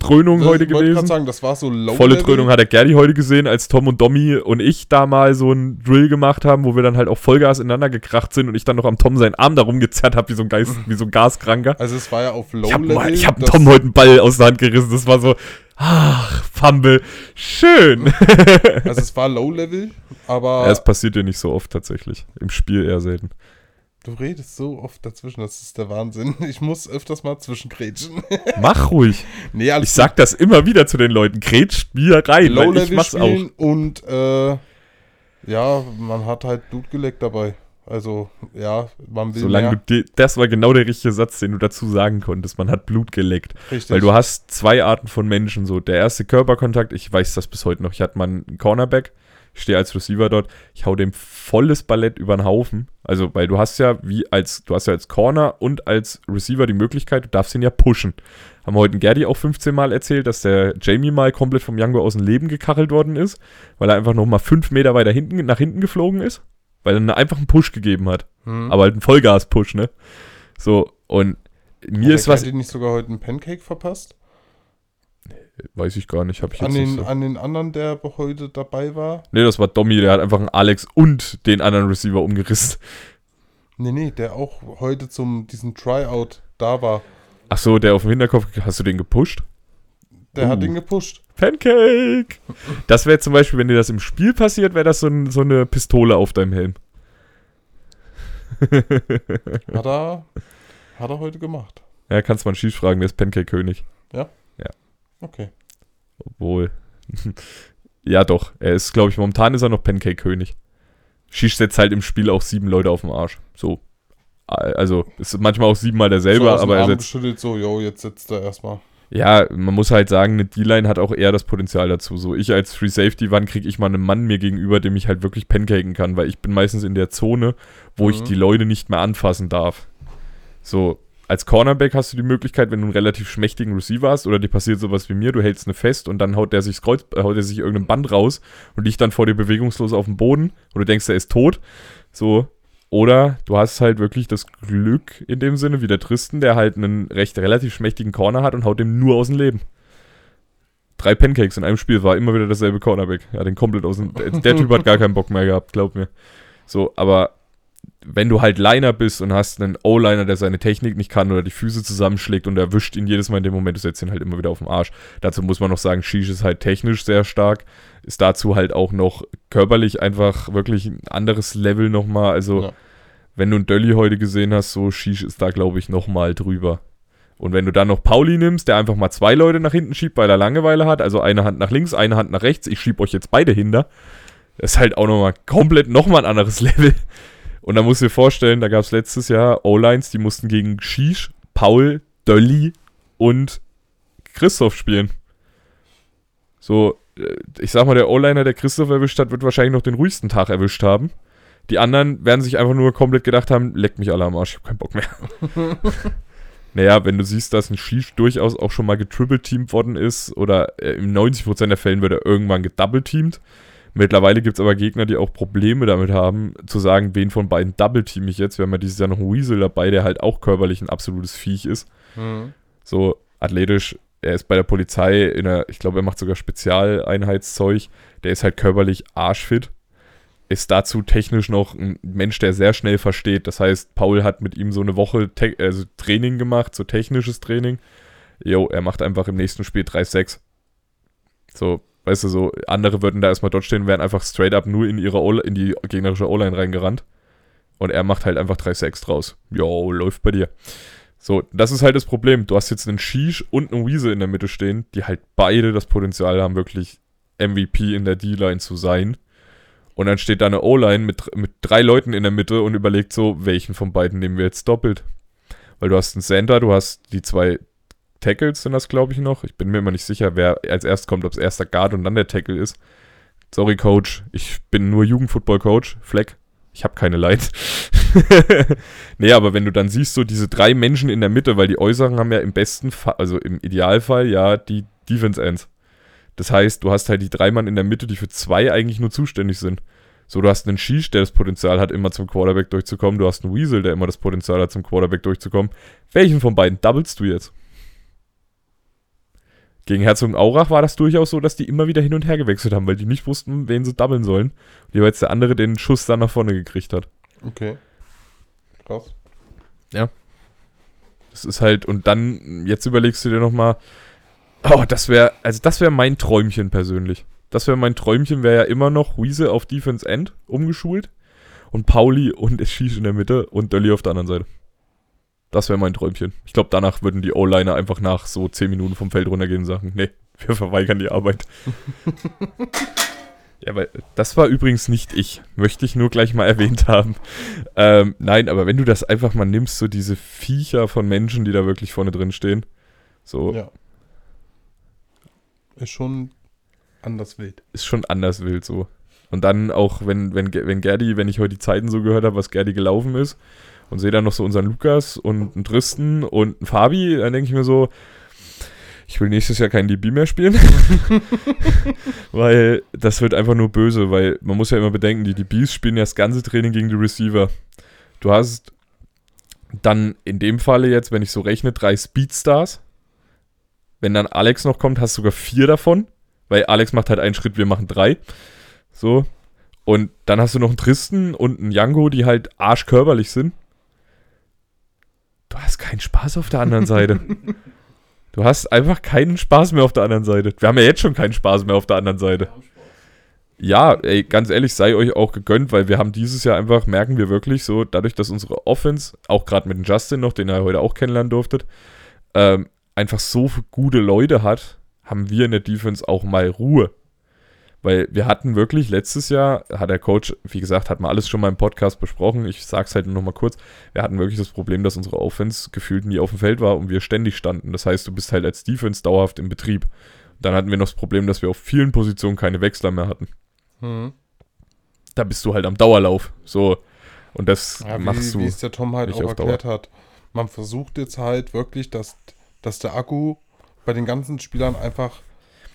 Dröhnung heute ich wollte gerade gewesen. sagen, das war so low Volle Level. Dröhnung hat der Gerdi heute gesehen, als Tom und Domi und ich da mal so einen Drill gemacht haben, wo wir dann halt auch Vollgas ineinander gekracht sind und ich dann noch am Tom seinen Arm da rumgezerrt habe, wie so ein Geist, wie so ein Gaskranker. Also es war ja auf Low Ich habe Level. ich hab das- Tom heute einen Ball aus der Hand gerissen. Das war so, ach, Fumble, schön. Also es war Low Level, aber Ja, es passiert dir nicht so oft tatsächlich. Im Spiel eher selten. Du redest so oft dazwischen, das ist der Wahnsinn. Ich muss öfters mal zwischengrätschen. Mach ruhig. nee, Ich sag das immer wieder zu den Leuten. Grätscht mir rein, Low weil ich mach's auch. und äh, ja, man hat halt Blut geleckt dabei. Also ja, man will Solange mehr. du das war genau der richtige Satz, den du dazu sagen konntest. Man hat Blut geleckt. Richtig. Weil du hast zwei Arten von Menschen. So, der erste Körperkontakt, ich weiß das bis heute noch. Ich hatte mal einen Cornerback, ich stehe als Receiver dort, ich hau dem volles Ballett über den Haufen. Also, weil du hast ja wie als, du hast ja als Corner und als Receiver die Möglichkeit, du darfst ihn ja pushen. Haben wir heute Gerdi auch 15 Mal erzählt, dass der Jamie mal komplett vom Django aus dem Leben gekachelt worden ist, weil er einfach noch mal fünf Meter weiter hinten, nach hinten geflogen ist, weil er einfach einen Push gegeben hat. hm. Aber halt einen Vollgas-Push, ne? So, und mir Hat ist was, dir nicht sogar heute einen Pancake verpasst? Weiß ich gar nicht, habe ich jetzt An nicht den, so. an den anderen, der heute dabei war? Nee, das war Domi, der hat einfach einen Alex und den anderen Receiver umgerissen. Nee, nee, der auch heute zum diesem Tryout da war. Ach so, der auf dem Hinterkopf, hast du den gepusht? Der Uh. hat ihn gepusht. Pancake! Das wäre zum Beispiel, wenn dir das im Spiel passiert, wäre das so, ein, so eine Pistole auf deinem Helm. Hat er, hat er heute gemacht. Ja, kannst man Schieß fragen, der ist Pancake-König. Okay. Obwohl. ja, doch. Er ist, glaube ich, momentan ist er noch Pancake-König. Schießt jetzt halt im Spiel auch sieben Leute auf den Arsch. So. Also, ist manchmal auch siebenmal derselbe, so aber er setzt so, yo, jetzt sitzt er erstmal. Ja, man muss halt sagen, eine D-Line hat auch eher das Potenzial dazu. So, ich als Free Safety, wann kriege ich mal einen Mann mir gegenüber, dem ich halt wirklich pancaken kann, weil ich bin meistens in der Zone, wo ich Mhm. die Leute nicht mehr anfassen darf. So, als Cornerback hast du die Möglichkeit, wenn du einen relativ schmächtigen Receiver hast oder dir passiert sowas wie mir, du hältst eine fest und dann haut der sich Kreuz, äh, haut der sich irgendein Band raus und liegt dann vor dir bewegungslos auf dem Boden und du denkst, er ist tot. So, oder du hast halt wirklich das Glück in dem Sinne, wie der Tristan, der halt einen recht relativ schmächtigen Corner hat und haut dem nur aus dem Leben. Drei Pancakes in einem Spiel war immer wieder dasselbe Cornerback. Ja, den komplett aus dem. Der, der Typ hat gar keinen Bock mehr gehabt, glaub mir. So, aber wenn du halt Liner bist und hast einen O-Liner, der seine Technik nicht kann oder die Füße zusammenschlägt und erwischt ihn jedes Mal in dem Moment, du setzt ihn halt immer wieder auf den Arsch. Dazu muss man noch sagen, Shish ist halt technisch sehr stark, ist dazu halt auch noch körperlich einfach wirklich ein anderes Level nochmal. Also, Ja. wenn du einen Dölli heute gesehen hast, so Shish ist da, glaube ich, nochmal drüber. Und wenn du dann noch Pauli nimmst, der einfach mal zwei Leute nach hinten schiebt, weil er Langeweile hat, also eine Hand nach links, eine Hand nach rechts, ich schieb euch jetzt beide hinter, das ist halt auch nochmal komplett nochmal ein anderes Level. Und da musst du dir vorstellen, da gab es letztes Jahr O-Lines, die mussten gegen Shish, Paul, Dölli und Christoph spielen. So, äh, ich sag mal, der O-Liner, der Christoph erwischt hat, wird wahrscheinlich noch den ruhigsten Tag erwischt haben. Die anderen werden sich einfach nur komplett gedacht haben, leckt mich alle am Arsch, ich hab keinen Bock mehr. naja, wenn du siehst, dass ein Shish durchaus auch schon mal getriple-teamt worden ist oder in 90% der Fällen wird er irgendwann gedouble-teamt. Mittlerweile gibt es aber Gegner, die auch Probleme damit haben, zu sagen, wen von beiden double-team ich jetzt. Wir haben ja dieses Jahr noch einen Weasel dabei, der halt auch körperlich ein absolutes Viech ist. Mhm. So athletisch, er ist bei der Polizei in der, ich glaube, er macht sogar Spezialeinheitszeug. Der ist halt körperlich arschfit. Ist dazu technisch noch ein Mensch, der sehr schnell versteht. Das heißt, Paul hat mit ihm so eine Woche also Training gemacht, so technisches Training. Jo, er macht einfach im nächsten Spiel 3-6. So, weißt du, so andere würden da erstmal dort stehen, wären einfach straight up nur in ihre in die gegnerische O-Line reingerannt. Und er macht halt einfach 3-6 draus. Jo, läuft bei dir. So, das ist halt das Problem. Du hast jetzt einen Shish und einen Weasel in der Mitte stehen, die halt beide das Potenzial haben, wirklich MVP in der D-Line zu sein. Und dann steht da eine O-Line mit, mit drei Leuten in der Mitte und überlegt so, welchen von beiden nehmen wir jetzt doppelt. Weil du hast einen Center, du hast die zwei Tackles, sind das glaube ich noch. Ich bin mir immer nicht sicher, wer als erst kommt, ob es erster Guard und dann der Tackle ist. Sorry, Coach, ich bin nur Jugendfootball-Coach. Fleck, ich habe keine Leid. nee, aber wenn du dann siehst, so diese drei Menschen in der Mitte, weil die Äußeren haben ja im besten Fall, also im Idealfall, ja, die Defense Ends. Das heißt, du hast halt die drei Mann in der Mitte, die für zwei eigentlich nur zuständig sind. So, du hast einen Shish, der das Potenzial hat, immer zum Quarterback durchzukommen. Du hast einen Weasel, der immer das Potenzial hat, zum Quarterback durchzukommen. Welchen von beiden doublest du jetzt? Gegen Herzogenaurach war das durchaus so, dass die immer wieder hin und her gewechselt haben, weil die nicht wussten, wen sie doublen sollen. Und jeweils der andere den Schuss dann nach vorne gekriegt hat. Okay. Krass. Das ist halt, und dann, jetzt überlegst du dir nochmal, oh, das wäre, also das wäre mein Träumchen persönlich. Das wäre mein Träumchen, wäre ja immer noch Wiese auf Defense End umgeschult und Pauli und Shish in der Mitte und Dölli auf der anderen Seite. Das wäre mein Träumchen. Ich glaube, danach würden die O-Liner einfach nach so 10 Minuten vom Feld runtergehen und sagen, nee, wir verweigern die Arbeit. ja, weil das war übrigens nicht ich. Möchte ich nur gleich mal erwähnt haben. Ähm, nein, aber wenn du das einfach mal nimmst, so diese Viecher von Menschen, die da wirklich vorne drin stehen, so Ja. Ist schon anders wild. ist schon anders wild so. Und dann auch, wenn, wenn, wenn Gerdi, wenn ich heute die Zeiten so gehört habe, was Gerdi gelaufen ist, und sehe dann noch so unseren Lukas und einen Tristan und einen Fabi, dann denke ich mir so, ich will nächstes Jahr kein DB mehr spielen. weil das wird einfach nur böse, weil man muss ja immer bedenken, die DBs spielen ja das ganze Training gegen die Receiver. Du hast dann in dem Falle jetzt, wenn ich so rechne, drei Speedstars. Wenn dann Alex noch kommt, hast du sogar vier davon. Weil Alex macht halt einen Schritt, wir machen drei. So. Und dann hast du noch einen Tristan und einen Jango, die halt arschkörperlich sind. Du hast keinen Spaß auf der anderen Seite. Du hast einfach keinen Spaß mehr auf der anderen Seite. Wir haben ja jetzt schon keinen Spaß mehr auf der anderen Seite. Ja, ey, ganz ehrlich, sei euch auch gegönnt, weil wir haben dieses Jahr einfach, merken wir wirklich so, dadurch, dass unsere Offense, auch gerade mit dem Justin noch, den ihr heute auch kennenlernen durftet, ähm, einfach so gute Leute hat, haben wir in der Defense auch mal Ruhe. Weil wir hatten wirklich letztes Jahr, hat der Coach, wie gesagt, hat man alles schon mal im Podcast besprochen. Ich sag's halt nur noch mal kurz. Wir hatten wirklich das Problem, dass unsere Offense gefühlt nie auf dem Feld war und wir ständig standen. Das heißt, du bist halt als Defense dauerhaft im Betrieb. Dann hatten wir noch das Problem, dass wir auf vielen Positionen keine Wechsler mehr hatten. Mhm. Da bist du halt am Dauerlauf. So. Und das Ja, machst wie, du. wie es der Tom halt auch Dauer. erklärt hat. Man versucht jetzt halt wirklich, dass, dass der Akku bei den ganzen Spielern einfach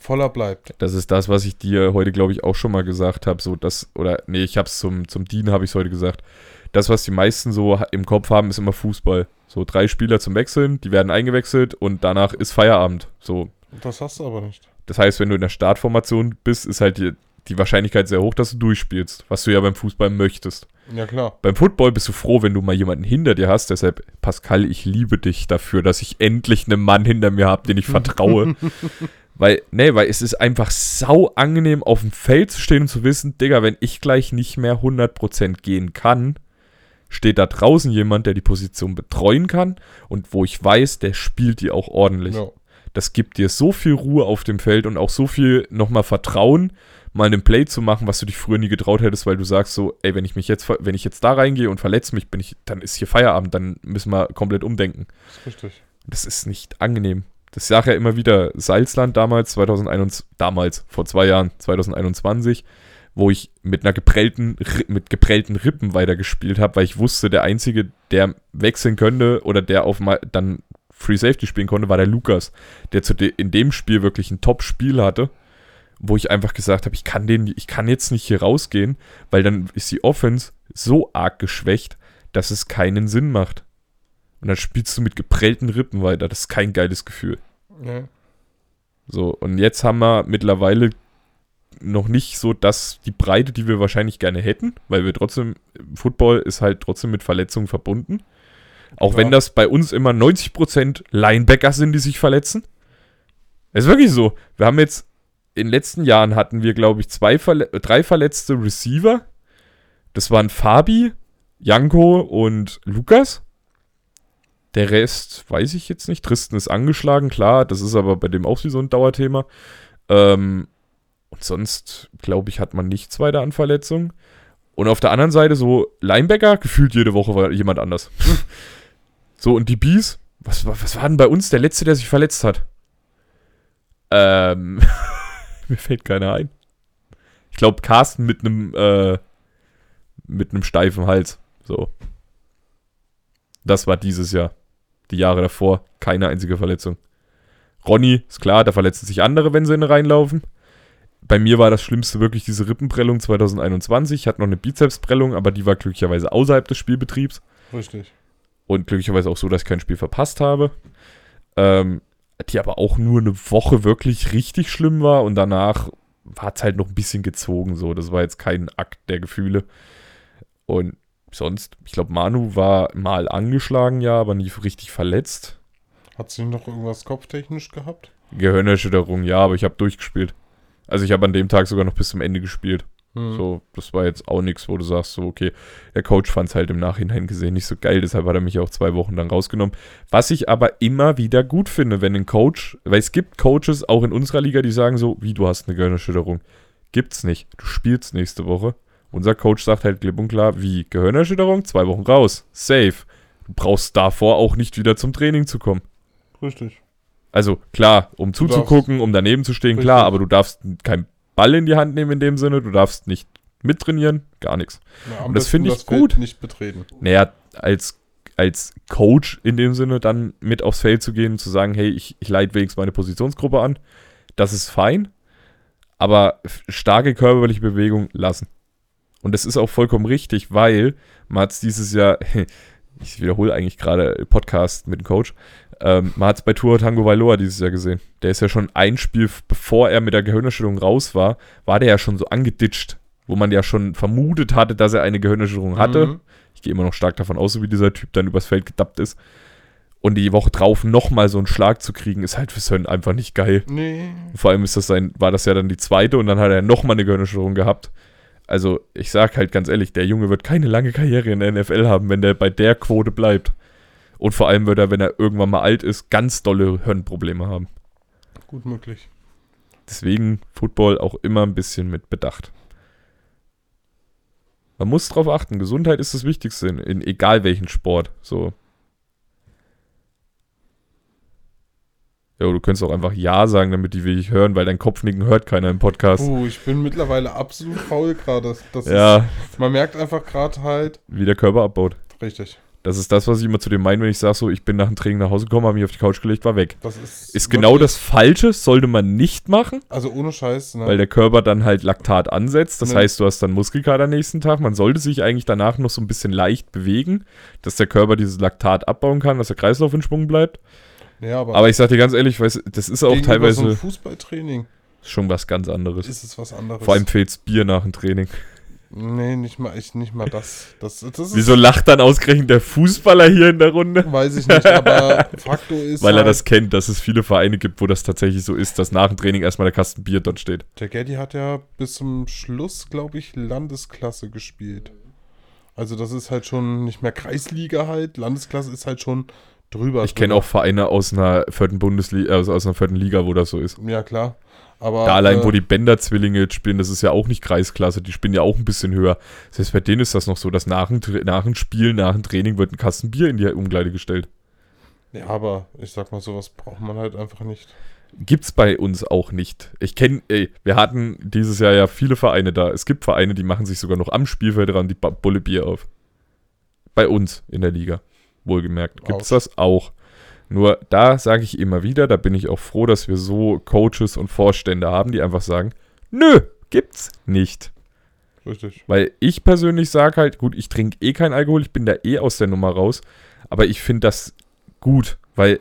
voller bleibt. Das ist das, was ich dir heute, glaube ich, auch schon mal gesagt habe. So das, oder nee, ich habe es zum, zum Dean, habe ich es heute gesagt. Das, was die meisten so im Kopf haben, ist immer Fußball. So drei Spieler zum Wechseln, die werden eingewechselt und danach ist Feierabend. So, Das hast du aber nicht. das heißt, wenn du in der Startformation bist, ist halt die, die Wahrscheinlichkeit sehr hoch, dass du durchspielst, was du ja beim Fußball möchtest. Ja, klar. Beim Football bist du froh, wenn du mal jemanden hinter dir hast. Deshalb, Pascal, ich liebe dich dafür, dass ich endlich einen Mann hinter mir habe, den ich vertraue. weil, nee, weil es ist einfach sau angenehm, auf dem Feld zu stehen und zu wissen, Digga, wenn ich gleich nicht mehr 100% gehen kann, steht da draußen jemand, der die Position betreuen kann und wo ich weiß, der spielt die auch ordentlich. Ja. Das gibt dir so viel Ruhe auf dem Feld und auch so viel nochmal Vertrauen, mal einen Play zu machen, was du dich früher nie getraut hättest, weil du sagst so, ey, wenn ich mich jetzt, wenn ich jetzt da reingehe und verletze mich, bin ich, dann ist hier Feierabend, dann müssen wir komplett umdenken. Das ist richtig. Das ist nicht angenehm. Das sage ja immer wieder, Salzland damals, 2021, damals, vor zwei Jahren, 2021, wo ich mit einer geprellten, mit geprellten Rippen weitergespielt habe, weil ich wusste, der Einzige, der wechseln könnte oder der auf mal dann Free Safety spielen konnte, war der Lukas, der zu de in dem Spiel wirklich ein Top-Spiel hatte, wo ich einfach gesagt habe, ich kann den, ich kann jetzt nicht hier rausgehen, weil dann ist die Offense so arg geschwächt, dass es keinen Sinn macht. Und dann spielst du mit geprellten Rippen weiter. Das ist kein geiles Gefühl. Ja. So, und jetzt haben wir mittlerweile noch nicht so das, die Breite, die wir wahrscheinlich gerne hätten, weil wir trotzdem, Football ist halt trotzdem mit Verletzungen verbunden. Auch Klar. wenn das bei uns immer 90% Linebacker sind, die sich verletzen. Es ist wirklich so. Wir haben jetzt, in den letzten Jahren hatten wir, glaube ich, zwei Verle drei verletzte Receiver. Das waren Fabi, Janko und Lukas. Der Rest weiß ich jetzt nicht. Tristan ist angeschlagen, klar. Das ist aber bei dem auch wie so ein Dauerthema. Ähm, und sonst, glaube ich, hat man nichts weiter an Verletzungen. Und auf der anderen Seite so Linebacker, gefühlt jede Woche war jemand anders. so, und die Bees, was, war- was war denn bei uns der Letzte, der sich verletzt hat? Ähm, mir fällt keiner ein. Ich glaube, Carsten mit einem, äh, mit einem steifen Hals. So. Das war dieses Jahr. Die Jahre davor keine einzige Verletzung. Ronny, ist klar, da verletzen sich andere, wenn sie in reinlaufen. Bei mir war das Schlimmste wirklich diese Rippenprellung 2021. Ich hatte noch eine Bizepsprellung, aber die war glücklicherweise außerhalb des Spielbetriebs. Richtig. Und glücklicherweise auch so, dass ich kein Spiel verpasst habe. Ähm, die aber auch nur eine Woche wirklich richtig schlimm war und danach hat es halt noch ein bisschen gezogen. So, das war jetzt kein Akt der Gefühle. Und sonst, ich glaube, Manu war mal angeschlagen, ja, aber nie richtig verletzt. Hat sie noch irgendwas kopftechnisch gehabt? Gehirnerschütterung, ja, aber ich habe durchgespielt. Also ich habe an dem Tag sogar noch bis zum Ende gespielt. Hm. So, das war jetzt auch nichts, wo du sagst, so, okay, der Coach fand es halt im Nachhinein gesehen nicht so geil, deshalb hat er mich auch zwei Wochen dann rausgenommen. Was ich aber immer wieder gut finde, wenn ein Coach, weil es gibt Coaches auch in unserer Liga, die sagen so, wie du hast eine Gehirnerschütterung. Gibt's nicht. Du spielst nächste Woche. Unser Coach sagt halt klipp und klar, wie Gehirnerschütterung, zwei Wochen raus. Safe. Du brauchst davor auch nicht wieder zum Training zu kommen. Richtig. Also klar, um Du zuzugucken, um daneben zu stehen, klar, Richtig. aber du darfst keinen Ball in die Hand nehmen in dem Sinne, du darfst nicht mittrainieren, gar nichts. Na, Und das finde ich Feld gut. Nicht betreten. Naja, als, als Coach in dem Sinne dann mit aufs Feld zu gehen und zu sagen, hey, ich, ich leite wenigstens meine Positionsgruppe an, das ist fein, aber starke körperliche Bewegung lassen. Und das ist auch vollkommen richtig, weil man hat es dieses Jahr, ich wiederhole eigentlich gerade Podcast mit dem Coach, ähm, man hat es bei Tour Tango Vailoa dieses Jahr gesehen. Der ist ja schon ein Spiel, bevor er mit der Gehirnerschütterung raus war, war der ja schon so angeditscht, wo man ja schon vermutet hatte, dass er eine Gehirnerschütterung hatte. Mhm. Ich gehe immer noch stark davon aus, so wie dieser Typ dann übers Feld gedappt ist. Und die Woche drauf nochmal so einen Schlag zu kriegen, ist halt für Sven einfach nicht geil. Nee. Vor allem ist das sein, war das ja dann die zweite und dann hat er nochmal eine Gehirnerschütterung gehabt. Also, ich sag halt ganz ehrlich, der Junge wird keine lange Karriere in der NFL haben, wenn der bei der Quote bleibt. Und vor allem wird er, wenn er irgendwann mal alt ist, ganz dolle Hirnprobleme haben. Gut möglich. Deswegen Football auch immer ein bisschen mit Bedacht. Man muss drauf achten, Gesundheit ist das Wichtigste in, in egal welchen Sport. So. Ja, du könntest auch einfach Ja sagen, damit die will ich hören, weil dein Kopfnicken hört keiner im Podcast. Puh, ich bin mittlerweile absolut faul gerade. Das ja, Ist, man merkt einfach gerade halt. wie der Körper abbaut. Richtig. Das ist das, was ich immer zu dem meine, wenn ich sage, so, ich bin nach dem Training nach Hause gekommen, habe mich auf die Couch gelegt, war weg. Das ist. Ist genau wirklich- das Falsche, sollte man nicht machen, Also ohne Scheiß. Ne? weil der Körper dann halt Laktat ansetzt. Das Ne. heißt, du hast dann Muskelkater nächsten Tag. Man sollte sich eigentlich danach noch so ein bisschen leicht bewegen, dass der Körper dieses Laktat abbauen kann, dass der Kreislauf in Schwung bleibt. Ja, aber, Aber ich sag dir ganz ehrlich, weiß, das ist auch teilweise. So ein Fußballtraining. Schon was ganz anderes. ist es was anderes. Vor allem fehlt's Bier nach dem Training. Nee, nicht mal, ich, nicht mal das. Das, das Wieso lacht dann ausgerechnet der Fußballer hier in der Runde? weiß ich nicht, aber Faktor ist Weil er halt, das kennt, dass es viele Vereine gibt, wo das tatsächlich so ist, dass nach dem Training erstmal der Kasten Bier dort steht. der Gaddy hat ja bis zum Schluss, glaube ich, Landesklasse gespielt. Also das ist halt schon nicht mehr Kreisliga halt, Landesklasse ist halt schon drüber. Ich kenne auch Vereine aus einer vierten Bundesliga, also aus einer vierten Liga, wo das so ist. Ja, klar. Aber, Da allein, äh, wo die Bender-Zwillinge spielen, das ist ja auch nicht Kreisklasse, die spielen ja auch ein bisschen höher. Heißt, bei denen ist das noch so, dass nach dem, nach dem Spiel, nach dem Training wird ein Kasten Bier in die Umkleide gestellt. Ja, aber ich sag mal, sowas braucht man halt einfach nicht. Gibt's bei uns auch nicht. Ich kenne, ey, wir hatten dieses Jahr ja viele Vereine da. Es gibt Vereine, die machen sich sogar noch am Spielfeld ran die Bulle Bier auf. Bei uns in der Liga. Wohlgemerkt. Gibt's Auch. das auch. Nur da sage ich immer wieder, da bin ich auch froh, dass wir so Coaches und Vorstände haben, die einfach sagen, nö, gibt's nicht. Richtig. Weil ich persönlich sage halt, gut, ich trinke eh keinen Alkohol, ich bin da eh aus der Nummer raus, aber ich finde das gut, weil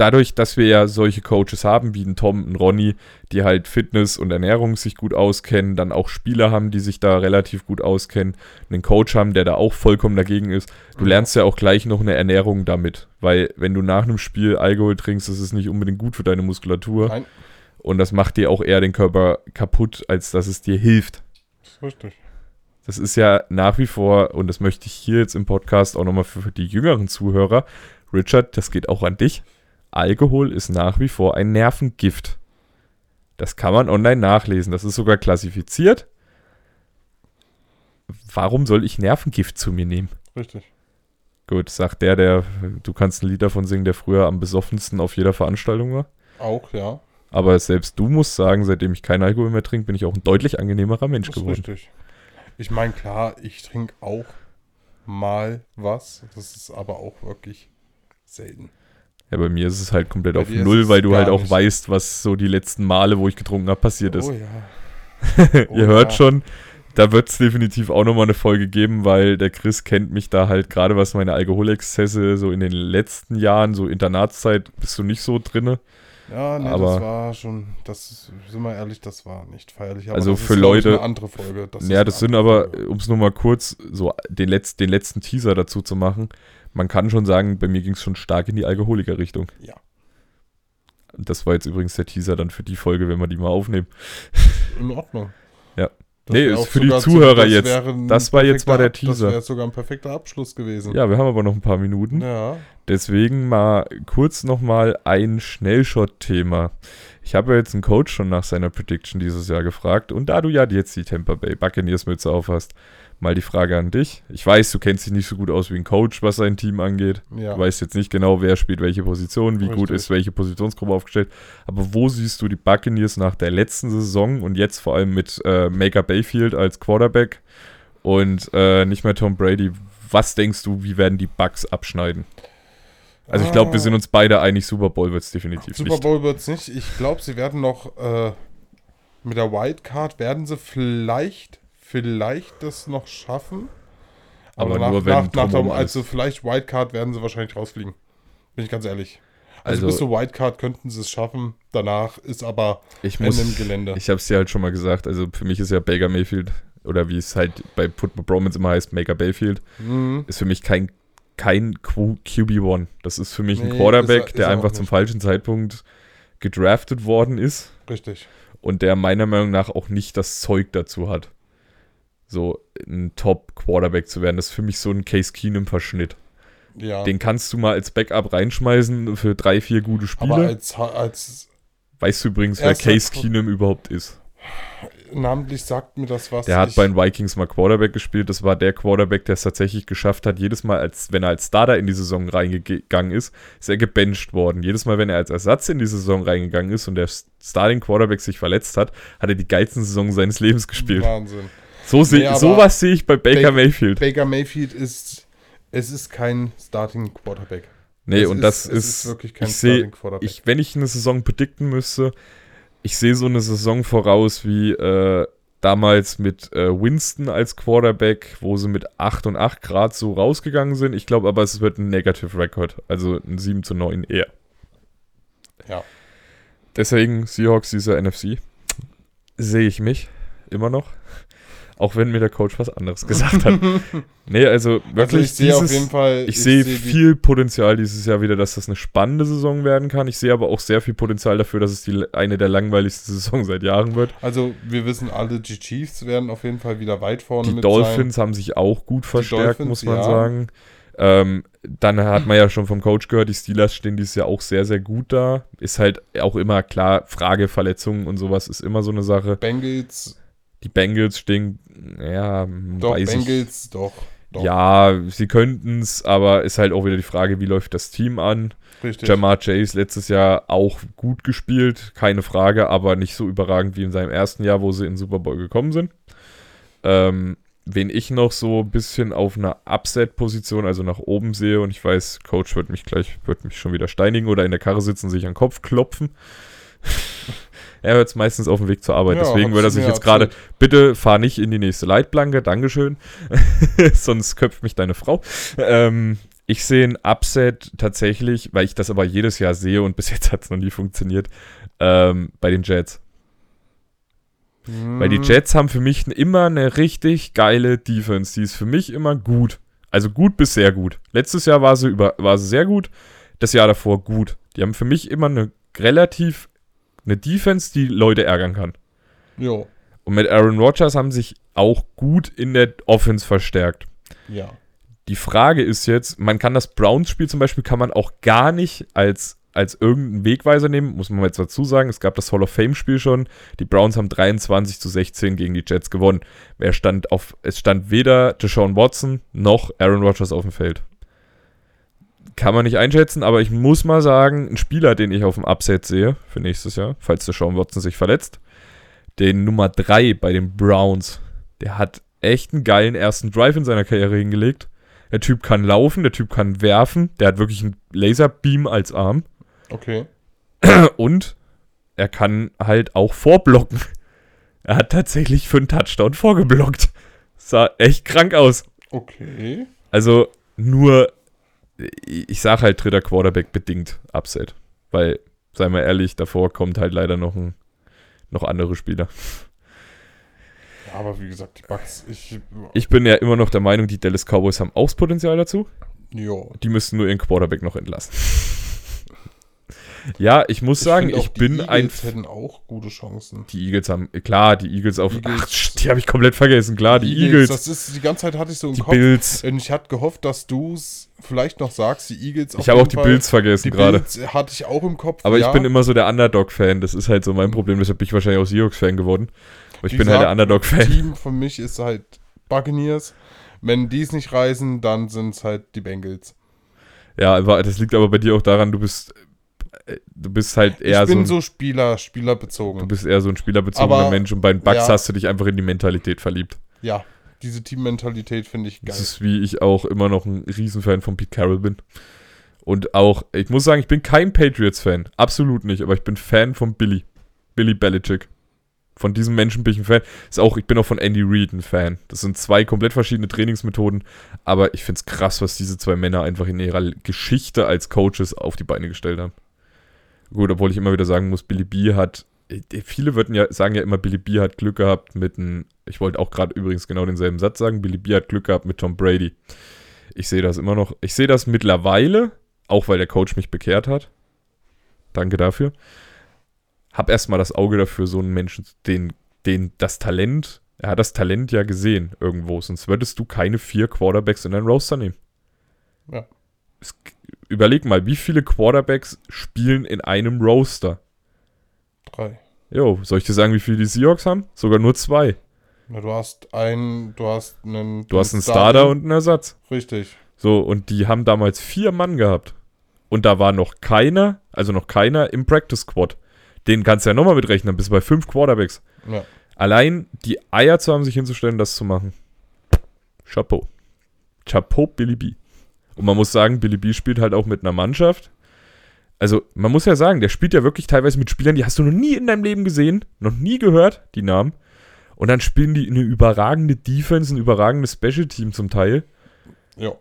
dadurch, dass wir ja solche Coaches haben, wie ein Tom, ein Ronny, die halt Fitness und Ernährung sich gut auskennen, dann auch Spieler haben, die sich da relativ gut auskennen, einen Coach haben, der da auch vollkommen dagegen ist. Du lernst ja auch gleich noch eine Ernährung damit, weil wenn du nach einem Spiel Alkohol trinkst, das ist nicht unbedingt gut für deine Muskulatur Nein, und das macht dir auch eher den Körper kaputt, als dass es dir hilft. das ist richtig. Das ist ja nach wie vor, und das möchte ich hier jetzt im Podcast auch nochmal für die jüngeren Zuhörer, Richard, das geht auch an dich. Alkohol ist nach wie vor ein Nervengift. Das kann man online nachlesen. Das ist sogar klassifiziert. Warum soll ich Nervengift zu mir nehmen? Richtig. Gut, sagt der, der, du kannst ein Lied davon singen, der früher am besoffensten auf jeder Veranstaltung war. Auch, ja. Aber selbst du musst sagen, seitdem ich keinen Alkohol mehr trinke, bin ich auch ein deutlich angenehmerer Mensch Das ist geworden. richtig. Ich meine, klar, ich trinke auch mal was. Das ist aber auch wirklich selten. Ja, bei mir ist es halt komplett Bei auf Null, weil du halt auch nicht. weißt, was so die letzten Male, wo ich getrunken habe, passiert ist. Oh ja. oh Ihr hört ja. schon, da wird es definitiv auch nochmal eine Folge geben, weil der Chris kennt mich da halt, gerade was meine Alkoholexzesse so in den letzten Jahren, so Internatszeit, bist du nicht so drinne. Ja, nee, Aber- das war schon, das ist, sind wir ehrlich, das war nicht feierlich. Aber Also das für Leute- eine andere Folge. Das ja, das sind aber, um es nur mal kurz so den, Letz-, den letzten Teaser dazu zu machen, man kann schon sagen, bei mir ging es schon stark in die Alkoholiker-Richtung. Ja. Das war jetzt übrigens der Teaser dann für die Folge, wenn wir die mal aufnehmen. In Ordnung. Ja. Das Nee, ist für die Zuhörer das jetzt. Das war jetzt mal der Teaser. Das wäre sogar ein perfekter Abschluss gewesen. Ja, wir haben aber noch ein paar Minuten. Ja. Deswegen mal kurz nochmal ein Schnellshot-Thema. Ich habe ja jetzt einen Coach schon nach seiner Prediction dieses Jahr gefragt und da du ja jetzt die Tampa Bay Buccaneers Mütze aufhast, mal die Frage an dich. Ich weiß, du kennst dich nicht so gut aus wie ein Coach, was sein Team angeht. Ja. Du weißt jetzt nicht genau, wer spielt welche Position, wie gut Richtig. ist welche Positionsgruppe aufgestellt. Aber wo siehst du die Buccaneers nach der letzten Saison und jetzt vor allem mit äh, Maker Bayfield als Quarterback und äh, nicht mehr Tom Brady? Was denkst du, wie werden die Bucks abschneiden? Also ich glaube, wir sind uns beide einig, Super Bowl wird es definitiv Super nicht. Bowl wird es nicht. Ich glaube, sie werden noch äh, mit der Wildcard werden sie vielleicht, vielleicht das noch schaffen. Aber nur, wenn nach, nach alles- Also vielleicht Wildcard werden sie wahrscheinlich rausfliegen. Bin ich ganz ehrlich. Also, Also- bis zur Wildcard könnten sie es schaffen. Danach ist aber Ich Ende im muss, Gelände. ich habe es dir halt schon mal gesagt, also für mich ist ja Baker Mayfield oder wie es halt bei Football Bromance immer heißt, Maker Bayfield, Mhm. ist für mich kein, kein Q- QB1. Das ist für mich ein Nee, Quarterback, ist er- ist der er einfach zum falschen Zeitpunkt gedraftet worden ist Richtig. und der meiner Meinung nach auch nicht das Zeug dazu hat, so ein Top-Quarterback zu werden. Das ist für mich so ein Case Keenum-Verschnitt. Ja. Den kannst du mal als Backup reinschmeißen für drei, vier gute aber Spiele. als, als weißt du übrigens, wer Case Keenum überhaupt ist? namentlich sagt mir das was. Der hat bei den Vikings mal Quarterback gespielt. Das war der Quarterback, der es tatsächlich geschafft hat. Jedes Mal, als wenn er als Starter in die Saison reingegangen ist, ist er gebencht worden. Jedes Mal, wenn er als Ersatz in die Saison reingegangen ist und der Starting Quarterback sich verletzt hat, hat er die geilsten Saison seines Lebens gespielt. Wahnsinn. So seh, Nee, sowas sehe ich bei Baker Ba- Mayfield. Baker Mayfield ist, es ist kein Starting Quarterback. Nee, Es und ist- das es ist, wirklich kein ich Starting Quarterback. ich, wenn ich eine Saison predikten müsste, ich sehe so eine Saison voraus wie äh, damals mit äh, Winston als Quarterback, wo sie mit 8 und 8 Grad so rausgegangen sind. Ich glaube aber, es wird ein Negative Record, also ein 7 zu 9 eher. Ja. Deswegen Seahawks dieser NFC. sehe ich mich immer noch. Auch wenn mir der Coach was anderes gesagt hat. nee, also wirklich Also ich sehe auf jeden Fall. ich sehe die- viel Potenzial dieses Jahr wieder, dass das eine spannende Saison werden kann. Ich sehe aber auch sehr viel Potenzial dafür, dass es die, eine der langweiligsten Saison seit Jahren wird. Also wir wissen alle, die Chiefs werden auf jeden Fall wieder weit vorne Die mit Dolphins haben sich auch gut verstärkt, Dolphins, muss man ja. sagen. Ähm, dann hat man ja schon vom Coach gehört, die Steelers stehen dieses Jahr auch sehr, sehr gut da. Ist halt auch immer klar, Frage Verletzungen und sowas ist immer so eine Sache. sein. Bengals, Die Bengals stehen, ja, doch, weiß ich. Bengals, doch, doch. Ja, sie könnten es, aber ist halt auch wieder die Frage, wie läuft das Team an? richtig. Jamar Chase letztes Jahr auch gut gespielt, keine Frage, aber nicht so überragend wie in seinem ersten Jahr, wo sie in den Super Bowl gekommen sind. Ähm, wen ich noch so ein bisschen auf einer Upset-Position, also nach oben sehe, und ich weiß, Coach wird mich gleich, wird mich schon wieder steinigen oder in der Karre sitzen, sich an den Kopf klopfen. Er hört es meistens auf dem Weg zur Arbeit, Ja, deswegen wird er sich jetzt gerade, bitte fahr nicht in die nächste Leitplanke, Dankeschön, sonst köpft mich deine Frau. Ähm, ich sehe ein Upset tatsächlich, weil ich das aber jedes Jahr sehe und bis jetzt hat es noch nie funktioniert, ähm, bei den Jets. Weil die Hm, Jets haben für mich immer eine richtig geile Defense. Die ist für mich immer gut. Also gut bis sehr gut. Letztes Jahr war sie, über, war sie sehr gut, das Jahr davor gut. Die haben für mich immer eine relativ eine Defense, die Leute ärgern kann. Jo, Und mit Aaron Rodgers haben sich auch gut in der Offense verstärkt. ja. Die Frage ist jetzt, man kann das Browns-Spiel zum Beispiel, kann man auch gar nicht als, als irgendeinen Wegweiser nehmen, muss man jetzt dazu sagen. Es gab das Hall of Fame-Spiel schon. Die Browns haben 23 zu 16 gegen die Jets gewonnen. Wer stand auf, es stand weder Deshaun Watson noch Aaron Rodgers auf dem Feld. Kann man nicht einschätzen, aber ich muss mal sagen, ein Spieler, den ich auf dem Upset sehe für nächstes Jahr, falls Deshaun Watson sich verletzt, den Nummer 3 bei den Browns, der hat echt einen geilen ersten Drive in seiner Karriere hingelegt. Der Typ kann laufen, der Typ kann werfen, der hat wirklich einen Laserbeam als Arm Okay. und er kann halt auch vorblocken. Er hat tatsächlich für einen Touchdown vorgeblockt. Sah echt krank aus. Okay. Also nur, ich sag halt dritter Quarterback bedingt Upset. Weil, sei mal ehrlich, davor kommt halt leider noch ein, noch andere Spieler. Ja, aber wie gesagt, die Bugs, ich. Ich bin ja immer noch der Meinung, die Dallas Cowboys haben auch das Potenzial dazu. Jo. Die müssten nur ihren Quarterback noch entlassen. Ja, ich muss sagen, find auch, ich bin die ein. Eagles hätten auch gute Chancen. Die Eagles haben, klar, die Eagles auf. Eagles- ach, die habe ich komplett vergessen, klar, die, Eagles, Das ist, die ganze Zeit hatte ich so im die Kopf. Bills. Und ich hatte gehofft, dass du es vielleicht noch sagst, die Eagles. auf Ich habe auch die Fall. Bills vergessen Die gerade. Bills hatte ich auch im Kopf. Aber ja. ich bin immer so der Underdog-Fan. Das ist halt so mein Problem. Deshalb bin ich wahrscheinlich auch Seahawks-Fan geworden. Aber ich Wie bin halt der gesagt, Underdog-Fan. Team für mich ist halt Buccaneers. Wenn die es nicht reißen, dann sind es halt die Bengals. Ja, das liegt aber bei dir auch daran, du bist, du bist halt eher ich so, bin ein, so Spieler, du spielerbezogen. bist eher so ein spielerbezogener Aber- Mensch und bei den Bucks ja. hast du dich einfach in die Mentalität verliebt. Ja, diese Teammentalität finde ich geil. Das ist wie ich auch immer noch ein Riesenfan von Pete Carroll bin. Und auch, ich muss sagen, ich bin kein Patriots-Fan. Absolut nicht, aber ich bin Fan von Billy. Billy Belichick. Von diesem Menschen bin ich ein Fan. Ist auch, ich bin auch von Andy Reid ein Fan. Das sind zwei komplett verschiedene Trainingsmethoden, aber ich finde es krass, was diese zwei Männer einfach in ihrer Geschichte als Coaches auf die Beine gestellt haben. Gut, obwohl ich immer wieder sagen muss, Billy B hat, äh, viele würden ja, sagen ja immer, Billy B hat Glück gehabt mit einem, ich wollte auch gerade übrigens genau denselben Satz sagen, Billy B hat Glück gehabt mit Tom Brady. Ich sehe das immer noch, ich sehe das mittlerweile, auch weil der Coach mich bekehrt hat. Danke dafür. Hab erstmal das Auge dafür, so einen Menschen, den, den das Talent, er hat das Talent ja gesehen irgendwo, sonst würdest du keine vier Quarterbacks in deinen Roster nehmen. Ja. Es, überleg mal, wie viele Quarterbacks spielen in einem Roster? Drei. Jo, soll ich dir sagen, wie viele die Seahawks haben? Sogar nur zwei. Na, du hast einen, du hast einen. Du hast einen Starter und einen Ersatz. Richtig. So, und die haben damals vier Mann gehabt. Und da war noch keiner, also noch keiner im Practice Squad. Den kannst du ja nochmal mitrechnen, dann bist du bei fünf Quarterbacks. Ja. Allein die Eier zu haben, sich hinzustellen, das zu machen. Chapeau. Chapeau, Billy B. Und man muss sagen, Billy B spielt halt auch mit einer Mannschaft. Also, man muss ja sagen, der spielt ja wirklich teilweise mit Spielern, die hast du noch nie in deinem Leben gesehen, noch nie gehört, die Namen. Und dann spielen die eine überragende Defense, ein überragendes Special Team zum Teil. Ja.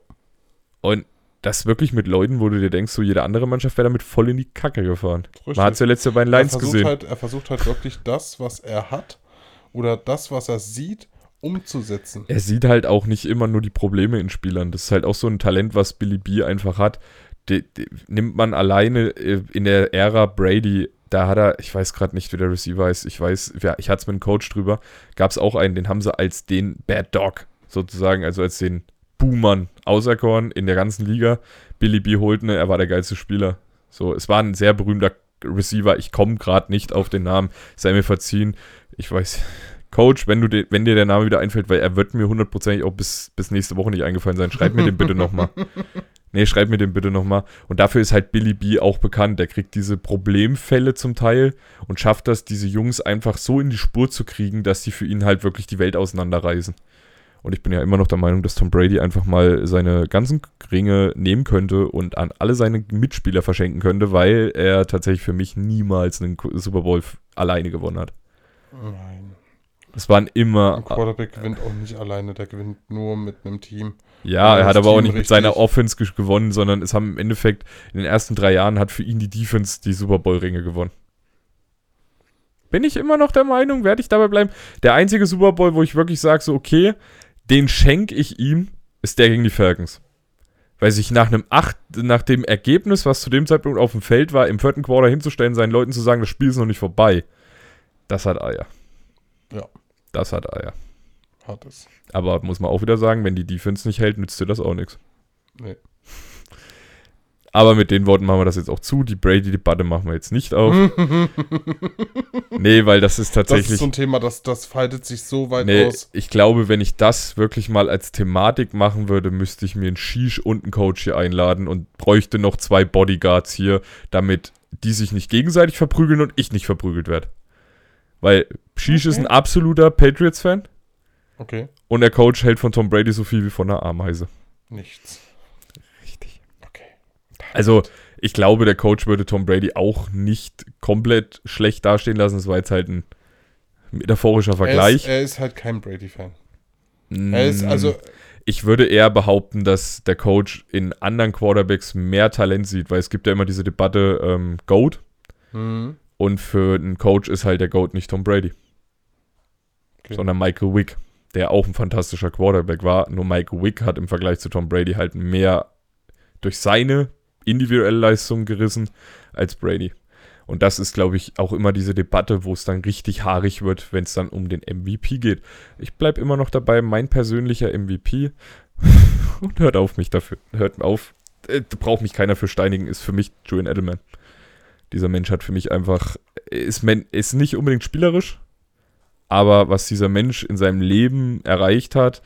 Und das wirklich mit Leuten, wo du dir denkst, so jede andere Mannschaft wäre damit voll in die Kacke gefahren. Richtig. Man hat es ja letzte Jahr bei den Lions gesehen. Halt, er versucht halt wirklich das, was er hat, oder das, was er sieht, umzusetzen. Er sieht halt auch nicht immer nur die Probleme in Spielern. Das ist halt auch so ein Talent, was Billy B einfach hat. Die, die, nimmt man alleine äh, in der Ära Brady, da hat er, ich weiß gerade nicht, wie der Receiver ist, ich weiß, ja, ich hatte es mit einem Coach drüber, gab es auch einen, den haben sie als den Bad Dog sozusagen, also als den Boomern auserkoren in der ganzen Liga. Billy B. Holtner, er war der geilste Spieler. So, es war ein sehr berühmter Receiver. Ich komme gerade nicht auf den Namen. Sei mir verziehen. Ich weiß, Coach, wenn, du de, wenn dir der Name wieder einfällt, weil er wird mir hundertprozentig auch bis, bis nächste Woche nicht eingefallen sein, schreib mir den bitte nochmal. Nee, schreib mir den bitte nochmal. Und dafür ist halt Billy B auch bekannt. Der kriegt diese Problemfälle zum Teil und schafft das, diese Jungs einfach so in die Spur zu kriegen, dass sie für ihn halt wirklich die Welt auseinanderreißen. Und ich bin ja immer noch der Meinung, dass Tom Brady einfach mal seine ganzen Ringe nehmen könnte und an alle seine Mitspieler verschenken könnte, weil er tatsächlich für mich niemals einen Super Bowl alleine gewonnen hat. Nein. Es waren immer. Ein Quarterback gewinnt auch nicht alleine, der gewinnt nur mit einem Team. Ja, er hat aber Team auch nicht mit richtig- seiner Offense ge- gewonnen, sondern es haben im Endeffekt in den ersten drei Jahren hat für ihn die Defense die Super Bowl-Ringe gewonnen. Bin ich immer noch der Meinung, werde ich dabei bleiben. Der einzige Super Bowl, wo ich wirklich sage, so, okay, den schenke ich ihm, ist der gegen die Falcons. Weil sich nach einem acht, nach dem Ergebnis, was zu dem Zeitpunkt auf dem Feld war, im vierten Quarter hinzustellen, seinen Leuten zu sagen, das Spiel ist noch nicht vorbei. Das hat Eier. Ja. Das hat Eier. Hat es. Aber muss man auch wieder sagen, wenn die Defense nicht hält, nützt dir das auch nichts. Nee. Aber mit den Worten machen wir das jetzt auch zu. Die Brady-Debatte machen wir jetzt nicht auf. nee, weil das ist Das tatsächlich. ist so ein Thema, das, das faltet sich so weit nee, aus. ich glaube, wenn ich das wirklich mal als Thematik machen würde, müsste ich mir einen Shish und einen Coach hier einladen und bräuchte noch zwei Bodyguards hier, damit die sich nicht gegenseitig verprügeln und ich nicht verprügelt werde. Weil Shish ist Okay. ein absoluter Patriots-Fan Okay. und der Coach hält von Tom Brady so viel wie von einer Ameise. Nichts. Richtig. Okay. Also, ich glaube, der Coach würde Tom Brady auch nicht komplett schlecht dastehen lassen. Das war jetzt halt ein metaphorischer Er Vergleich. ist, er ist halt kein Brady-Fan. Er ist Mm, also. ich würde eher behaupten, dass der Coach in anderen Quarterbacks mehr Talent sieht, weil es gibt ja immer diese Debatte ähm, GOAT Hm, und für einen Coach ist halt der GOAT nicht Tom Brady, okay. sondern Michael Wick, der auch ein fantastischer Quarterback war. Nur Michael Wick hat im Vergleich zu Tom Brady halt mehr durch seine individuelle Leistung gerissen als Brady. Und das ist, glaube ich, auch immer diese Debatte, wo es dann richtig haarig wird, wenn es dann um den MVP geht. Ich bleibe immer noch dabei, mein persönlicher MVP. Und hört auf mich dafür. Hört auf. Äh, braucht mich keiner für steinigen, ist für mich Julian Edelman. Dieser Mensch hat für mich einfach, ist, ist nicht unbedingt spielerisch, aber was dieser Mensch in seinem Leben erreicht hat,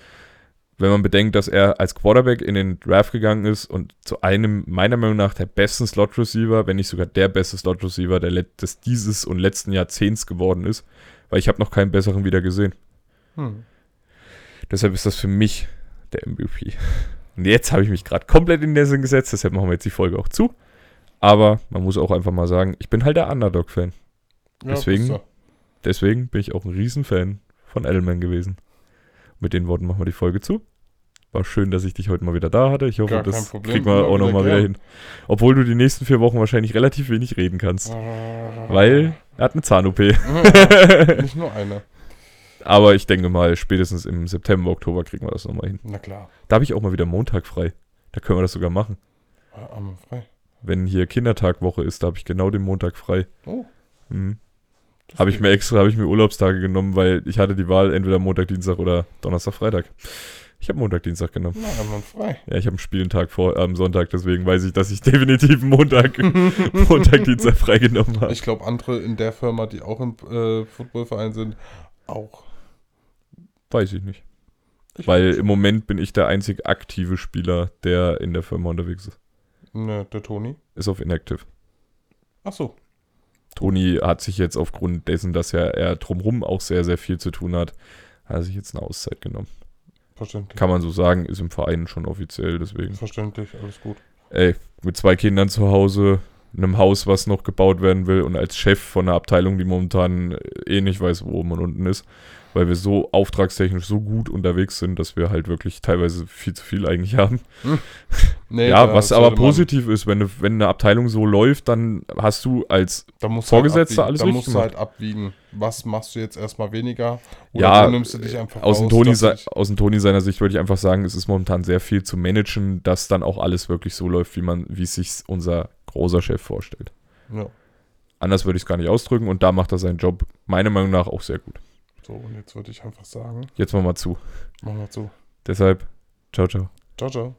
wenn man bedenkt, dass er als Quarterback in den Draft gegangen ist und zu einem, meiner Meinung nach, der besten Slot-Receiver, wenn nicht sogar der beste Slot-Receiver des dieses und letzten Jahrzehnts geworden ist, weil ich habe noch keinen besseren wieder gesehen. Hm. Deshalb ist das für mich der MVP. Und jetzt habe ich mich gerade komplett in den Sinn gesetzt, deshalb machen wir jetzt die Folge auch zu. Aber man muss auch einfach mal sagen, ich bin halt der Underdog-Fan. Ja, Deswegen- du. Deswegen bin ich auch ein Riesenfan von Edelman gewesen. Mit den Worten machen wir die Folge zu. War schön, dass ich dich heute mal wieder da hatte. Ich hoffe, das Problem, kriegen wir auch nochmal wieder hin. Obwohl du die nächsten vier Wochen wahrscheinlich relativ wenig reden kannst. Ah. Weil er hat eine Zahn-OP. Nicht nur eine. Aber ich denke mal, spätestens im September, Oktober kriegen wir das nochmal hin. Na klar. Da habe ich auch mal wieder Montag frei. Da können wir das sogar machen. Ah, Arme frei. Wenn hier Kindertagwoche ist, da habe ich genau den Montag frei. Oh. Mhm. Habe ich mir extra, habe ich mir Urlaubstage genommen, weil ich hatte die Wahl entweder Montag, Dienstag oder Donnerstag, Freitag. Ich habe Montag, Dienstag genommen. Na, einmal frei. Ja, ich habe einen Spielentag vor am Sonntag, deswegen weiß ich, dass ich definitiv Montag, Montag, Dienstag freigenommen habe. Ich glaube, andere in der Firma, die auch im äh, Footballverein sind, auch. Weiß ich nicht. Ich Weil im Moment bin ich der einzig aktive Spieler, der in der Firma unterwegs ist. Ne, der Toni. Ist auf Inactive. Ach so. Toni hat sich jetzt aufgrund dessen, dass er, er drumherum auch sehr, sehr viel zu tun hat, hat sich jetzt eine Auszeit genommen. Verständlich. Kann man so sagen, ist im Verein schon offiziell, deswegen. Verständlich, alles gut. Ey, mit zwei Kindern zu Hause, einem Haus, was noch gebaut werden will und als Chef von einer Abteilung, die momentan eh nicht weiß, wo oben und unten ist, weil wir so auftragstechnisch so gut unterwegs sind, dass wir halt wirklich teilweise viel zu viel eigentlich haben. Nee, ja, da was aber positiv ist, wenn, wenn eine Abteilung so läuft, dann hast du als musst Vorgesetzter halt alles Da richtig musst du halt abwiegen. Was machst du jetzt erstmal weniger? Oder Ja, nimmst du dich einfach aus dem, raus, Toni, aus dem Toni seiner Sicht würde ich einfach sagen, es ist momentan sehr viel zu managen, dass dann auch alles wirklich so läuft, wie man, wie es sich unser großer Chef vorstellt. Ja. Anders würde ich es gar nicht ausdrücken und da macht er seinen Job meiner Meinung nach auch sehr gut. So, und jetzt würde ich einfach sagen, Jetzt mal mal zu. machen wir zu. Deshalb, ciao, ciao. Ciao, ciao.